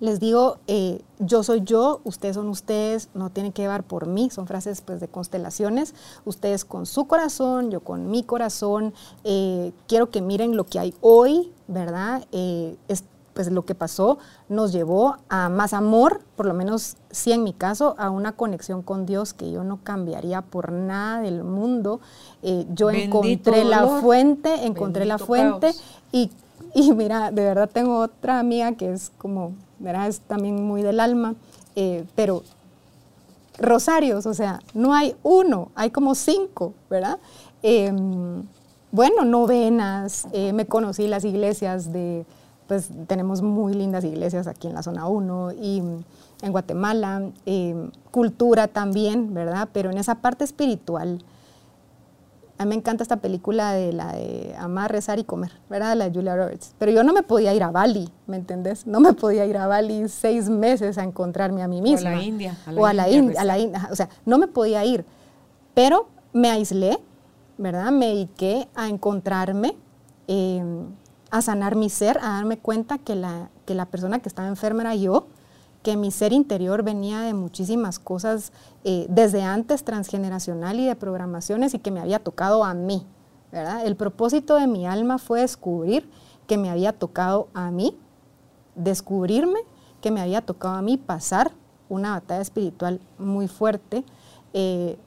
les digo, eh, yo soy yo, ustedes son ustedes, no tienen que llevar por mí, son frases pues, de constelaciones, ustedes con su corazón, yo con mi corazón, eh, quiero que miren lo que hay hoy, ¿verdad? Eh, es, pues lo que pasó nos llevó a más amor, por lo menos sí en mi caso, a una conexión con Dios que yo no cambiaría por nada del mundo. yo encontré la fuente, encontré la fuente y, y mira, de verdad tengo otra amiga que es como es también muy del alma, eh, pero rosarios, o sea, no hay uno, hay como cinco, ¿verdad? Em, bueno, novenas, eh, me conocí las iglesias de, pues tenemos muy lindas iglesias aquí en la zona 1 y en Guatemala, em, cultura también, ¿verdad? Pero en esa parte espiritual, a mí me encanta esta película de la de Amar, Rezar y Comer, ¿verdad? La de Julia Roberts. Pero yo no me podía ir a Bali, ¿me entendés? No me podía ir a Bali seis meses a encontrarme a mí misma. O a la India. o a la India, a la India. O sea, no me podía ir. Pero me aislé, ¿verdad? Me dediqué a encontrarme, em, a sanar mi ser, a darme cuenta que la, que la persona que estaba enferma era yo que mi ser interior venía de muchísimas cosas eh, desde antes transgeneracional y de programaciones y que me había tocado a mí. El propósito de mi alma fue descubrir que me había tocado a mí, descubrirme que me había tocado a mí pasar una batalla espiritual muy fuerte, eh,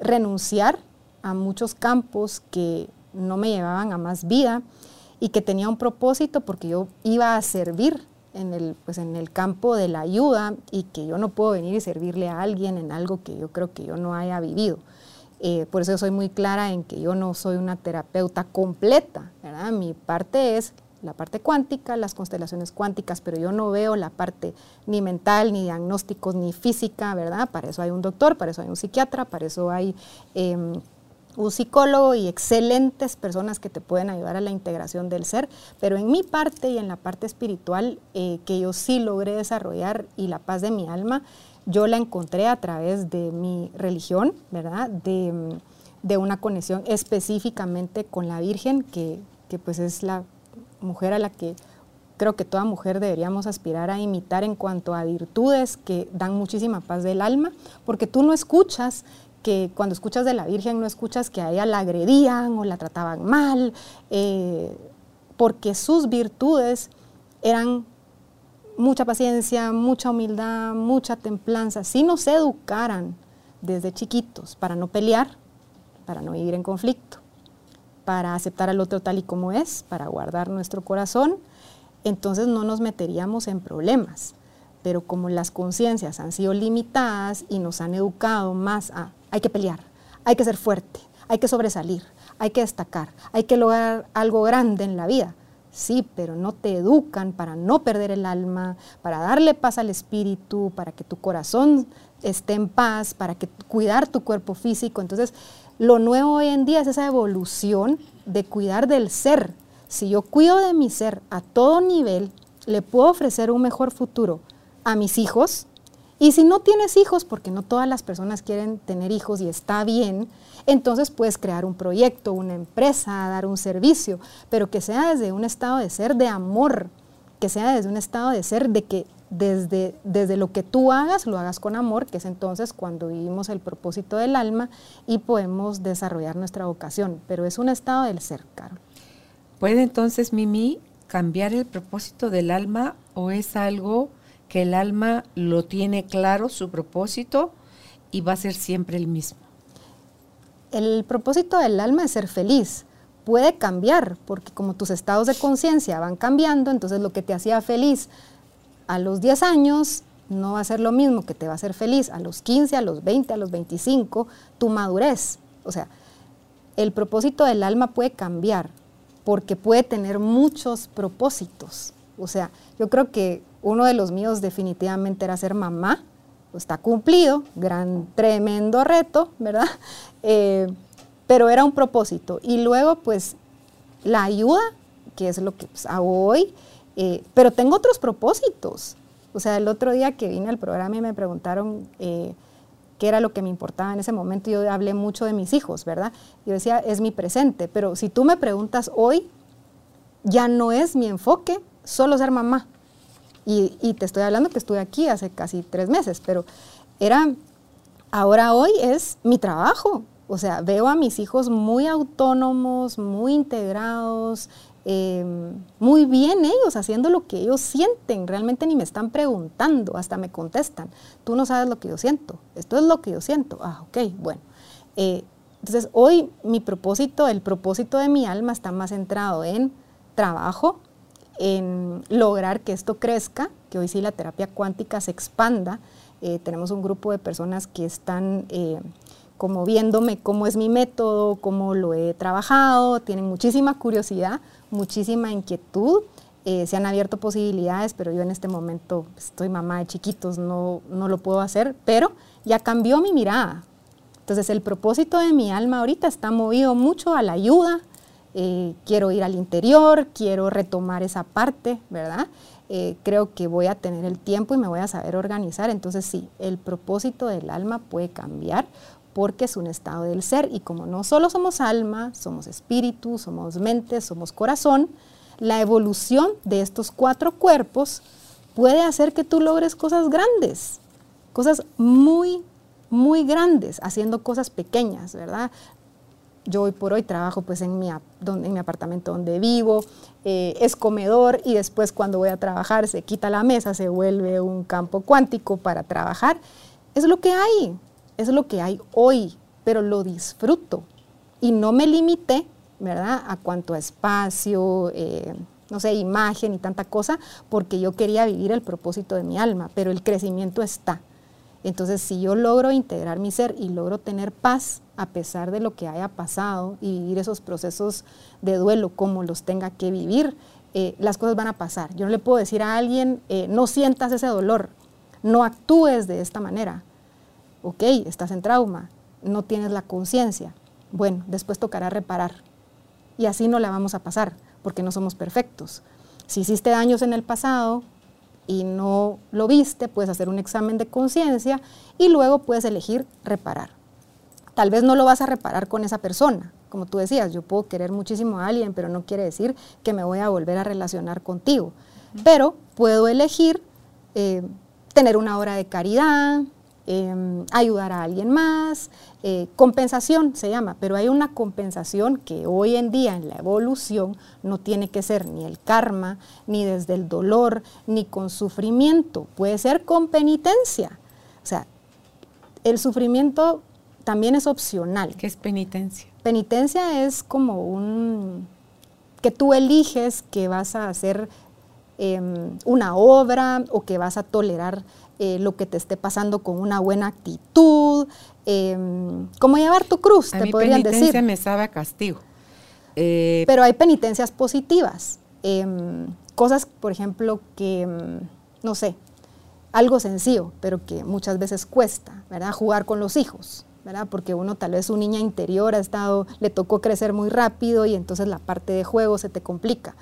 renunciar a muchos campos que no me llevaban a más vida y que tenía un propósito porque yo iba a servir en el, pues en el campo de la ayuda y que yo no puedo venir y servirle a alguien en algo que yo creo que yo no haya vivido. Eh, por eso soy muy clara en que yo no soy una terapeuta completa, ¿verdad? Mi parte es la parte cuántica, las constelaciones cuánticas, pero yo no veo la parte ni mental, ni diagnósticos, ni física, ¿verdad? Para eso hay un doctor, para eso hay un psiquiatra, para eso hay... Em, un psicólogo y excelentes personas que te pueden ayudar a la integración del ser, pero en mi parte y en la parte espiritual eh, que yo sí logré desarrollar y la paz de mi alma, yo la encontré a través de mi religión, ¿verdad? De, una conexión específicamente con la Virgen, que, que pues es la mujer a la que creo que toda mujer deberíamos aspirar a imitar en cuanto a virtudes que dan muchísima paz del alma, porque tú no escuchas cuando escuchas de la Virgen no escuchas que a ella la agredían o la trataban mal, eh, porque sus virtudes eran mucha paciencia, mucha humildad, mucha templanza. Si nos educaran desde chiquitos para no pelear, para no vivir en conflicto, para aceptar al otro tal y como es, para guardar nuestro corazón, entonces no nos meteríamos en problemas. Pero como las conciencias han sido limitadas y nos han educado más a hay que pelear, hay que ser fuerte, hay que sobresalir, hay que destacar, hay que lograr algo grande en la vida. Sí, pero no te educan para no perder el alma, para darle paz al espíritu, para que tu corazón esté en paz, para que cuidar tu cuerpo físico. Entonces, lo nuevo hoy en día es esa evolución de cuidar del ser. Si yo cuido de mi ser a todo nivel, le puedo ofrecer un mejor futuro a mis hijos, y si no tienes hijos, porque no todas las personas quieren tener hijos y está bien, entonces puedes crear un proyecto, una empresa, dar un servicio, pero que sea desde un estado de ser de amor, que sea desde un estado de ser de que desde, desde lo que tú hagas, lo hagas con amor, que es entonces cuando vivimos el propósito del alma y podemos desarrollar nuestra vocación, pero es un estado del ser, Carol. ¿Puede entonces Mimi cambiar el propósito del alma o es algo que el alma lo tiene claro, su propósito, y va a ser siempre el mismo. El propósito del alma es ser feliz. Puede cambiar, porque como tus estados de conciencia van cambiando, entonces lo que te hacía feliz a los 10 años no va a ser lo mismo que te va a hacer feliz a los 15, a los 20, a los 25, tu madurez. O sea, el propósito del alma puede cambiar, porque puede tener muchos propósitos. O sea, yo creo que uno de los míos definitivamente era ser mamá, está cumplido, gran, tremendo reto, ¿verdad? Eh, pero era un propósito. Y luego, pues, la ayuda, que es lo que pues, hago hoy, eh, pero tengo otros propósitos. O sea, el otro día que vine al programa y me preguntaron eh, qué era lo que me importaba en ese momento, yo hablé mucho de mis hijos, ¿verdad? Yo decía, es mi presente, pero si tú me preguntas hoy, ya no es mi enfoque solo ser mamá. Y, te estoy hablando que estuve aquí hace casi tres meses, pero era, ahora hoy es mi trabajo. O sea, veo a mis hijos muy autónomos, muy integrados, Em, muy bien ellos haciendo lo que ellos sienten, realmente ni me están preguntando, hasta me contestan, tú no sabes lo que yo siento, esto es lo que yo siento, ah, ok, bueno. Eh, entonces hoy mi propósito, el propósito de mi alma está más centrado en trabajo, en lograr que esto crezca, que hoy sí la terapia cuántica se expanda. Eh, tenemos un grupo de personas que están eh, como viéndome cómo es mi método, cómo lo he trabajado, tienen muchísima curiosidad muchísima inquietud. Eh, se han abierto posibilidades, pero yo en este momento estoy mamá de chiquitos, no, no lo puedo hacer, pero ya cambió mi mirada. Entonces el propósito de mi alma ahorita está movido mucho a la ayuda, eh, quiero ir al interior, quiero retomar esa parte, ¿verdad? Eh, creo que voy a tener el tiempo y me voy a saber organizar. Entonces sí, el propósito del alma puede cambiar porque es un estado del ser y como no solo somos alma, somos espíritu, somos mente, somos corazón, la evolución de estos cuatro cuerpos puede hacer que tú logres cosas grandes, cosas muy, muy grandes, haciendo cosas pequeñas, ¿verdad? Yo hoy por hoy trabajo pues en mi, en mi apartamento donde vivo, eh, es comedor y después cuando voy a trabajar se quita la mesa, se vuelve un campo cuántico para trabajar. Es lo que hay, es lo que hay hoy, pero lo disfruto. Y no me limité, ¿verdad?, a cuanto a espacio, eh, no sé, imagen y tanta cosa, porque yo quería vivir el propósito de mi alma, pero el crecimiento está. Entonces, si yo logro integrar mi ser y logro tener paz a pesar de lo que haya pasado y vivir esos procesos de duelo como los tenga que vivir, eh, las cosas van a pasar. Yo no le puedo decir a alguien, eh, no sientas ese dolor, no actúes de esta manera ok, estás en trauma, no tienes la conciencia. Bueno, después tocará reparar. Y así no la vamos a pasar, porque no somos perfectos. Si hiciste daños en el pasado y no lo viste, puedes hacer un examen de conciencia y luego puedes elegir reparar. Tal vez no lo vas a reparar con esa persona. Como tú decías, yo puedo querer muchísimo a alguien, pero no quiere decir que me voy a volver a relacionar contigo. Pero puedo elegir eh, tener una hora de caridad, Em, ayudar a alguien más, eh, compensación se llama, pero hay una compensación que hoy en día en la evolución no tiene que ser ni el karma, ni desde el dolor, ni con sufrimiento, puede ser con penitencia. O sea, el sufrimiento también es opcional. ¿Qué es penitencia? Penitencia es como un que tú eliges que vas a hacer em, una obra o que vas a tolerar eh, lo que te esté pasando con una buena actitud, em, como llevar tu cruz, a te mi podrían penitencia decir. me sabe a castigo. Eh, Pero hay penitencias positivas. em, cosas, por ejemplo, que, em, no sé, algo sencillo, pero que muchas veces cuesta, ¿verdad? Jugar con los hijos, ¿verdad? Porque uno tal vez su niña interior ha estado, le tocó crecer muy rápido y entonces la parte de juego se te complica.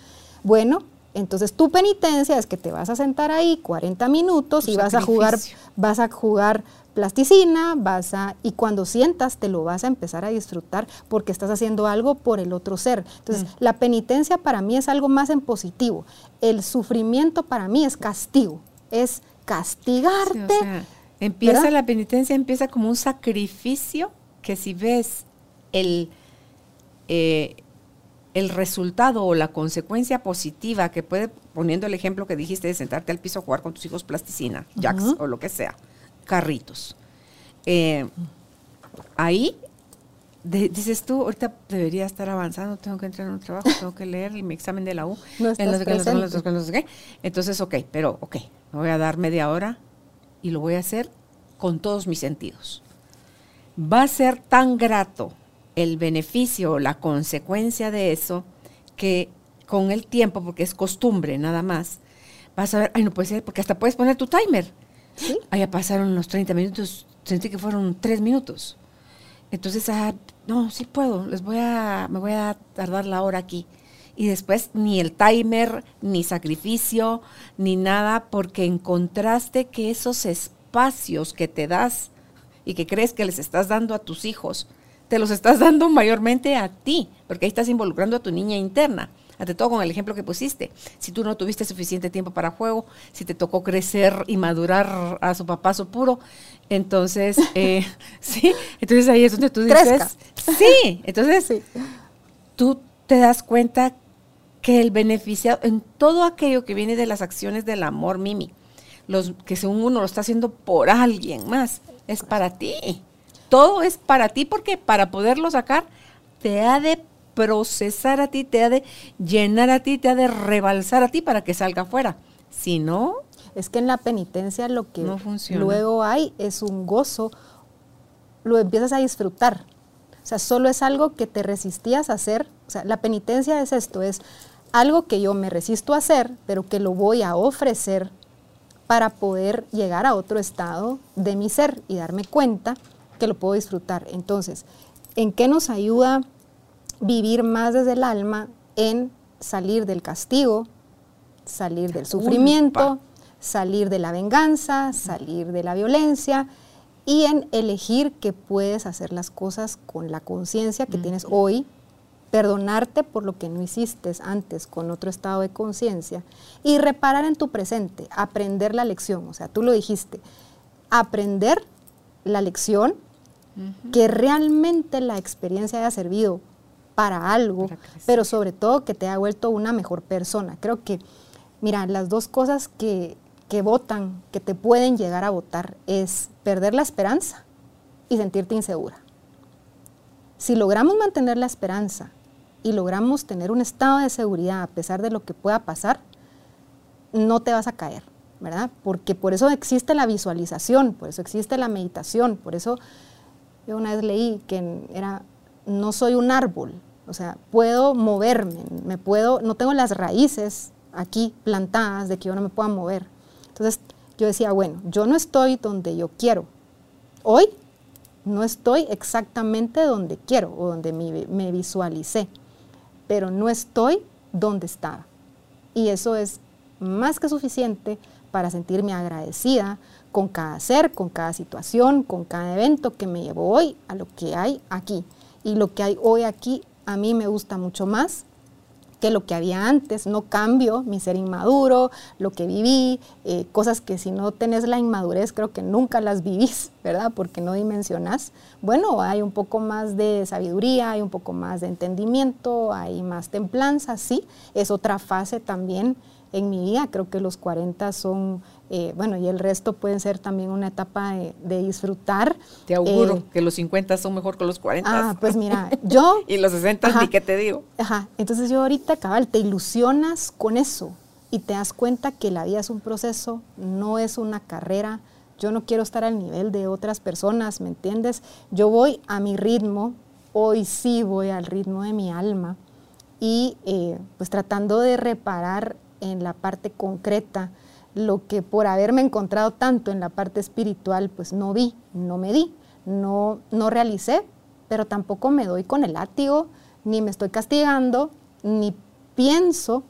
Bueno, entonces tu penitencia es que te vas a sentar ahí 40 minutos Tu y vas a jugar, vas a jugar plasticina, vas a, y cuando sientas te lo vas a empezar a disfrutar porque estás haciendo algo por el otro ser. Entonces, Mm. la penitencia para mí es algo más en positivo. El sufrimiento para mí es castigo, es sí, castigarte. o sea, empieza ¿verdad? la penitencia, empieza como un sacrificio que si ves el, eh, el resultado o la consecuencia positiva que puede, poniendo el ejemplo que dijiste de sentarte al piso a jugar con tus hijos plasticina, jacks o lo que sea, carritos. Eh, ahí de- dices tú, ahorita debería estar avanzando, tengo que entrar en un trabajo, tengo que leer mi examen de la U. No estás en los en en Entonces, ok, pero ok, me voy a dar media hora y lo voy a hacer con todos mis sentidos. Va a ser tan grato el beneficio o la consecuencia de eso que con el tiempo, porque es costumbre nada más, vas a ver, ay, no puede ser, porque hasta puedes poner tu timer. ¿sí? Ya pasaron los 30 minutos, sentí que fueron 3 minutos. Entonces, ah, no, sí puedo, les voy a, me voy a tardar la hora aquí. y después ni el timer, ni sacrificio, ni nada, porque encontraste que esos espacios que te das y que crees que les estás dando a tus hijos, te los estás dando mayormente a ti, porque ahí estás involucrando a tu niña interna. Ante todo con el ejemplo que pusiste. Si tú no tuviste suficiente tiempo para juego, si te tocó crecer y madurar a su papá su puro, entonces, eh, sí, entonces ahí es donde tú dices, sí, entonces sí. tú te das cuenta que el beneficiado en todo aquello que viene de las acciones del amor, Mimi, los que según uno lo está haciendo por alguien más, es para ti. Todo es para ti porque para poderlo sacar te ha de procesar a ti, te ha de llenar a ti, te ha de rebalsar a ti para que salga afuera. Si no, es que en la penitencia lo que luego hay es un gozo, lo empiezas a disfrutar. O sea, solo es algo que te resistías a hacer. O sea, la penitencia es esto, es algo que yo me resisto a hacer, pero que lo voy a ofrecer para poder llegar a otro estado de mi ser y darme cuenta que lo puedo disfrutar. Entonces, ¿en qué nos ayuda vivir más desde el alma en salir del castigo, salir del sufrimiento, salir de la venganza, salir de la violencia y en elegir que puedes hacer las cosas con la conciencia que tienes hoy perdonarte por lo que no hiciste antes con otro estado de conciencia y reparar en tu presente, aprender la lección. O sea, tú lo dijiste, aprender la lección, que realmente la experiencia haya servido para algo, pero sobre todo que te haya vuelto una mejor persona. Creo que, mira, las dos cosas que, que votan, que te pueden llegar a votar, es perder la esperanza y sentirte insegura. Si logramos mantener la esperanza y logramos tener un estado de seguridad a pesar de lo que pueda pasar, no te vas a caer, ¿verdad? Porque por eso existe la visualización, por eso existe la meditación, por eso yo una vez leí que era, no soy un árbol, o sea, puedo moverme, me puedo, no tengo las raíces aquí plantadas de que yo no me pueda mover. Entonces yo decía, bueno, yo no estoy donde yo quiero. Hoy no estoy exactamente donde quiero o donde me, me visualicé pero no estoy donde estaba. Y eso es más que suficiente para sentirme agradecida con cada ser, con cada situación, con cada evento que me llevó hoy a lo que hay aquí. Y lo que hay hoy aquí a mí me gusta mucho más que lo que había antes. No cambio mi ser inmaduro, lo que viví, eh, cosas que si no tenés la inmadurez creo que nunca las vivís, ¿verdad? Porque no dimensionás. Bueno, hay un poco más de sabiduría, hay un poco más de entendimiento, hay más templanza, sí. Es otra fase también en mi vida. Creo que los 40 son eh, bueno, y el resto pueden ser también una etapa de, disfrutar. Te auguro eh, que los 50 son mejor que los 40. Ah, pues mira, yo... y los 60 ni qué te digo. Ajá, entonces yo ahorita, cabal, te ilusionas con eso y te das cuenta que la vida es un proceso, no es una carrera. Yo no quiero estar al nivel de otras personas, ¿me entiendes? Yo voy a mi ritmo, hoy sí voy al ritmo de mi alma y eh, pues tratando de reparar en la parte concreta lo que por haberme encontrado tanto en la parte espiritual, pues no vi, no me di, no, no realicé, pero tampoco me doy con el látigo, ni me estoy castigando, ni pienso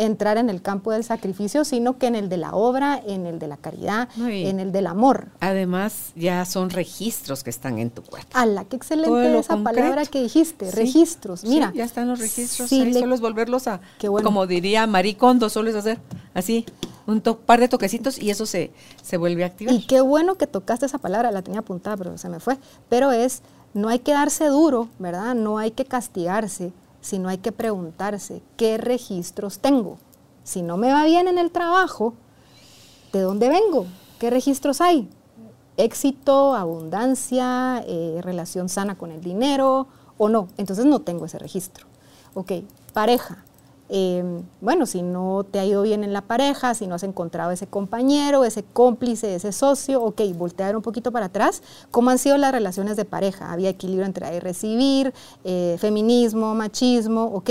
entrar en el campo del sacrificio, sino que en el de la obra, en el de la caridad, en el del amor. Además, ya son registros que están en tu cuerpo. ¡Hala, qué excelente esa palabra que dijiste! Registros, mira. ya están los registros, solo es volverlos a, como diría Maricondo, solo es hacer así, un par de toquecitos y eso se, se vuelve a activar. Y qué bueno que tocaste esa palabra, la tenía apuntada, pero se me fue. Pero es, no hay que darse duro, ¿verdad? No hay que castigarse, sino hay que preguntarse, ¿qué registros tengo? Si no me va bien en el trabajo, ¿de dónde vengo? ¿Qué registros hay? Éxito, abundancia, eh, relación sana con el dinero o no. Entonces no tengo ese registro. Ok, pareja. Em, bueno, si no te ha ido bien en la pareja, si no has encontrado ese compañero, ese cómplice, ese socio, ok, voltear un poquito para atrás, ¿cómo han sido las relaciones de pareja? ¿Había equilibrio entre y recibir, eh, feminismo, machismo? Ok,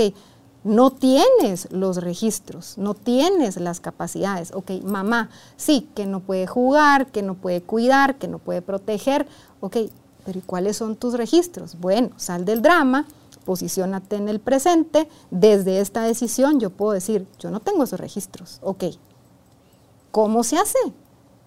no tienes los registros, no tienes las capacidades. Ok, mamá, sí, que no puede jugar, que no puede cuidar, que no puede proteger. Ok, pero ¿y cuáles son tus registros? Bueno, sal del drama, posiciónate en el presente, desde esta decisión yo puedo decir, yo no tengo esos registros, ok, ¿cómo se hace?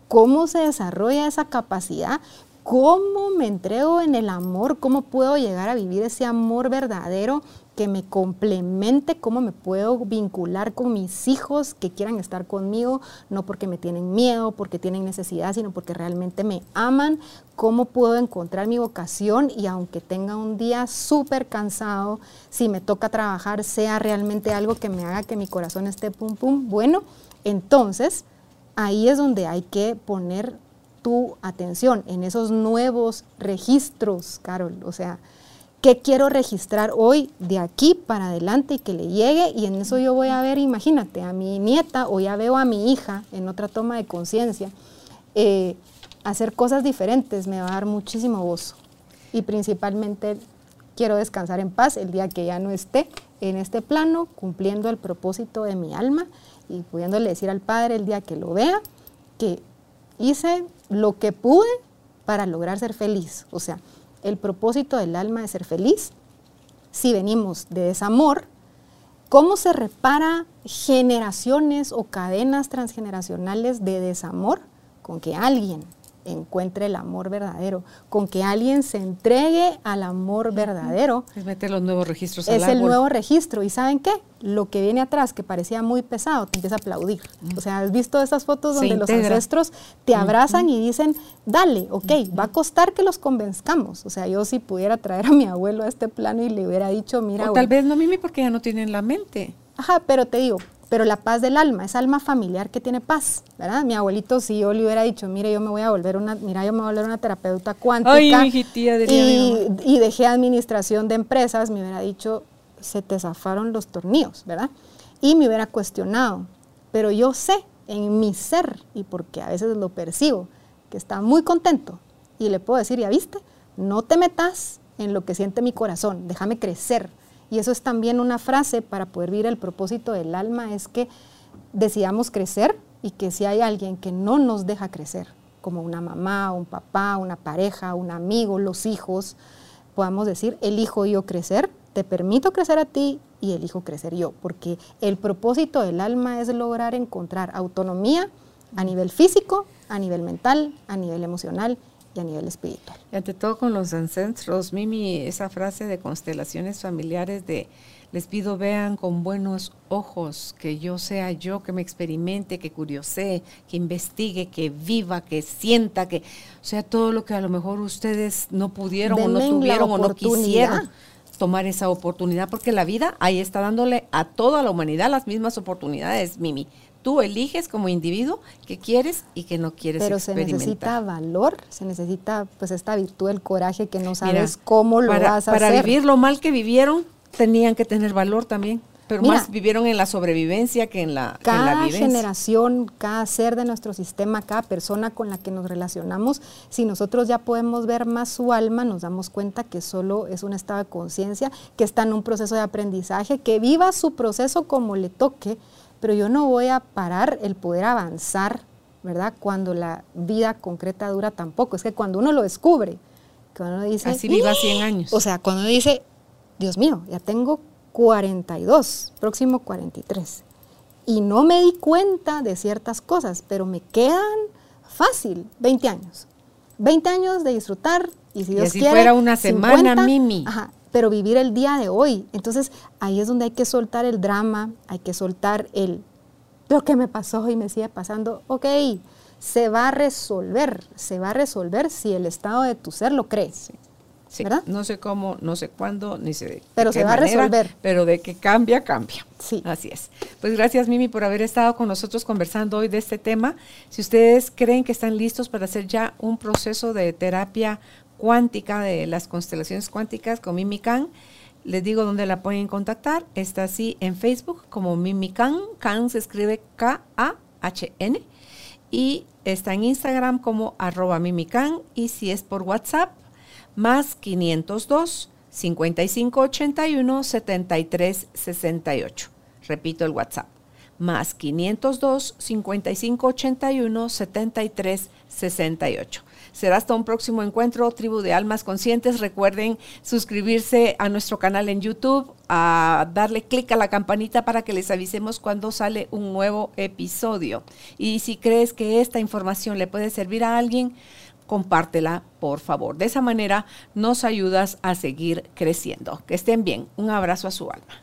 ¿Cómo se desarrolla esa capacidad? ¿Cómo me entrego en el amor? ¿Cómo puedo llegar a vivir ese amor verdadero que me complemente? ¿Cómo me puedo vincular con mis hijos que quieran estar conmigo? No porque me tienen miedo, porque tienen necesidad, sino porque realmente me aman. ¿Cómo puedo encontrar mi vocación? Y aunque tenga un día súper cansado, si me toca trabajar, sea realmente algo que me haga que mi corazón esté pum pum. Bueno, entonces ahí es donde hay que poner tu atención en esos nuevos registros, Carol. O sea, ¿qué quiero registrar hoy de aquí para adelante y que le llegue? Y en eso yo voy a ver, imagínate, a mi nieta o ya veo a mi hija en otra toma de conciencia, eh, hacer cosas diferentes me va a dar muchísimo gozo. Y principalmente quiero descansar en paz el día que ya no esté en este plano, cumpliendo el propósito de mi alma y pudiéndole decir al Padre el día que lo vea que hice lo que pude para lograr ser feliz. O sea, el propósito del alma es ser feliz. Si venimos de desamor, ¿cómo se repara generaciones o cadenas transgeneracionales de desamor? Con que alguien encuentre el amor verdadero, con que alguien se entregue al amor verdadero. Es meter los nuevos registros Es el nuevo registro. ¿Y saben qué? Lo que viene atrás, que parecía muy pesado, te empieza a aplaudir. O sea, ¿has visto esas fotos donde los ancestros te abrazan y dicen, dale, ok, va a costar que los convenzcamos? O sea, yo si pudiera traer a mi abuelo a este plano y le hubiera dicho, mira... O tal vez no, Mimi, porque ya no tienen la mente. Ajá, pero te digo, pero la paz del alma, esa alma familiar que tiene paz, ¿verdad? Mi abuelito, si yo le hubiera dicho, mire, yo me voy a volver una, mira, yo me voy a volver una terapeuta cuántica Ay, y, y dejé administración de empresas, me hubiera dicho, se te zafaron los tornillos, ¿verdad? Y me hubiera cuestionado, pero yo sé en mi ser, y porque a veces lo percibo, que está muy contento, y le puedo decir, ya viste, no te metas en lo que siente mi corazón, déjame crecer, y eso es también una frase para poder vivir el propósito del alma, es que decidamos crecer y que si hay alguien que no nos deja crecer, como una mamá, un papá, una pareja, un amigo, los hijos, podamos decir, elijo yo crecer, te permito crecer a ti y elijo crecer yo, porque el propósito del alma es lograr encontrar autonomía a nivel físico, a nivel mental, a nivel emocional y a nivel espiritual. Y ante todo con los ancestros, Mimi, esa frase de constelaciones familiares de les pido vean con buenos ojos que yo sea yo, que me experimente, que curiosee, que investigue, que viva, que sienta, que sea todo lo que a lo mejor ustedes no pudieron o no tuvieron o no quisieron tomar esa oportunidad, porque la vida ahí está dándole a toda la humanidad las mismas oportunidades, Mimi tú eliges como individuo qué quieres y qué no quieres Pero se necesita valor, se necesita pues esta virtud del coraje que no sabes cómo lo vas a hacer. Para vivir lo mal que vivieron, tenían que tener valor también. Pero más vivieron en la sobrevivencia que en la, cada generación, cada ser de nuestro sistema, cada persona con la que nos relacionamos, si nosotros ya podemos ver más su alma, nos damos cuenta que solo es un estado de conciencia, que está en un proceso de aprendizaje, que viva su proceso como le toque, pero yo no voy a parar el poder avanzar, ¿verdad? Cuando la vida concreta dura tampoco. Es que cuando uno lo descubre, cuando uno dice... Así viva 100 años. O sea, cuando uno dice, Dios mío, ya tengo 42, próximo 43. Y no me di cuenta de ciertas cosas, pero me quedan fácil 20 años. 20 años de disfrutar y si Dios y si fuera una semana, Mimi. Ajá, pero vivir el día de hoy. Entonces ahí es donde hay que soltar el drama, hay que soltar el lo que me pasó y me sigue pasando. Ok, se va a resolver, se va a resolver si el estado de tu ser lo crees. Sí. ¿verdad? No sé cómo, no sé cuándo, ni sé Pero se va a resolver. Pero de que cambia, cambia. Sí. Así es. Pues gracias, Mimi, por haber estado con nosotros conversando hoy de este tema. Si ustedes creen que están listos para hacer ya un proceso de terapia cuántica de las constelaciones cuánticas con Mimican. Les digo dónde la pueden contactar. Está así en Facebook como Mimican. Can se escribe K-A-H-N. Y está en Instagram como arroba Mimican. Y si es por WhatsApp, más 502 5581 7368. Repito el WhatsApp. Más 502 5581 7368. 68. Será hasta un próximo encuentro, tribu de almas conscientes. Recuerden suscribirse a nuestro canal en YouTube, a darle clic a la campanita para que les avisemos cuando sale un nuevo episodio. Y si crees que esta información le puede servir a alguien, compártela, por favor. De esa manera nos ayudas a seguir creciendo. Que estén bien. Un abrazo a su alma.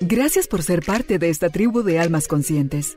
Gracias por ser parte de esta tribu de almas conscientes.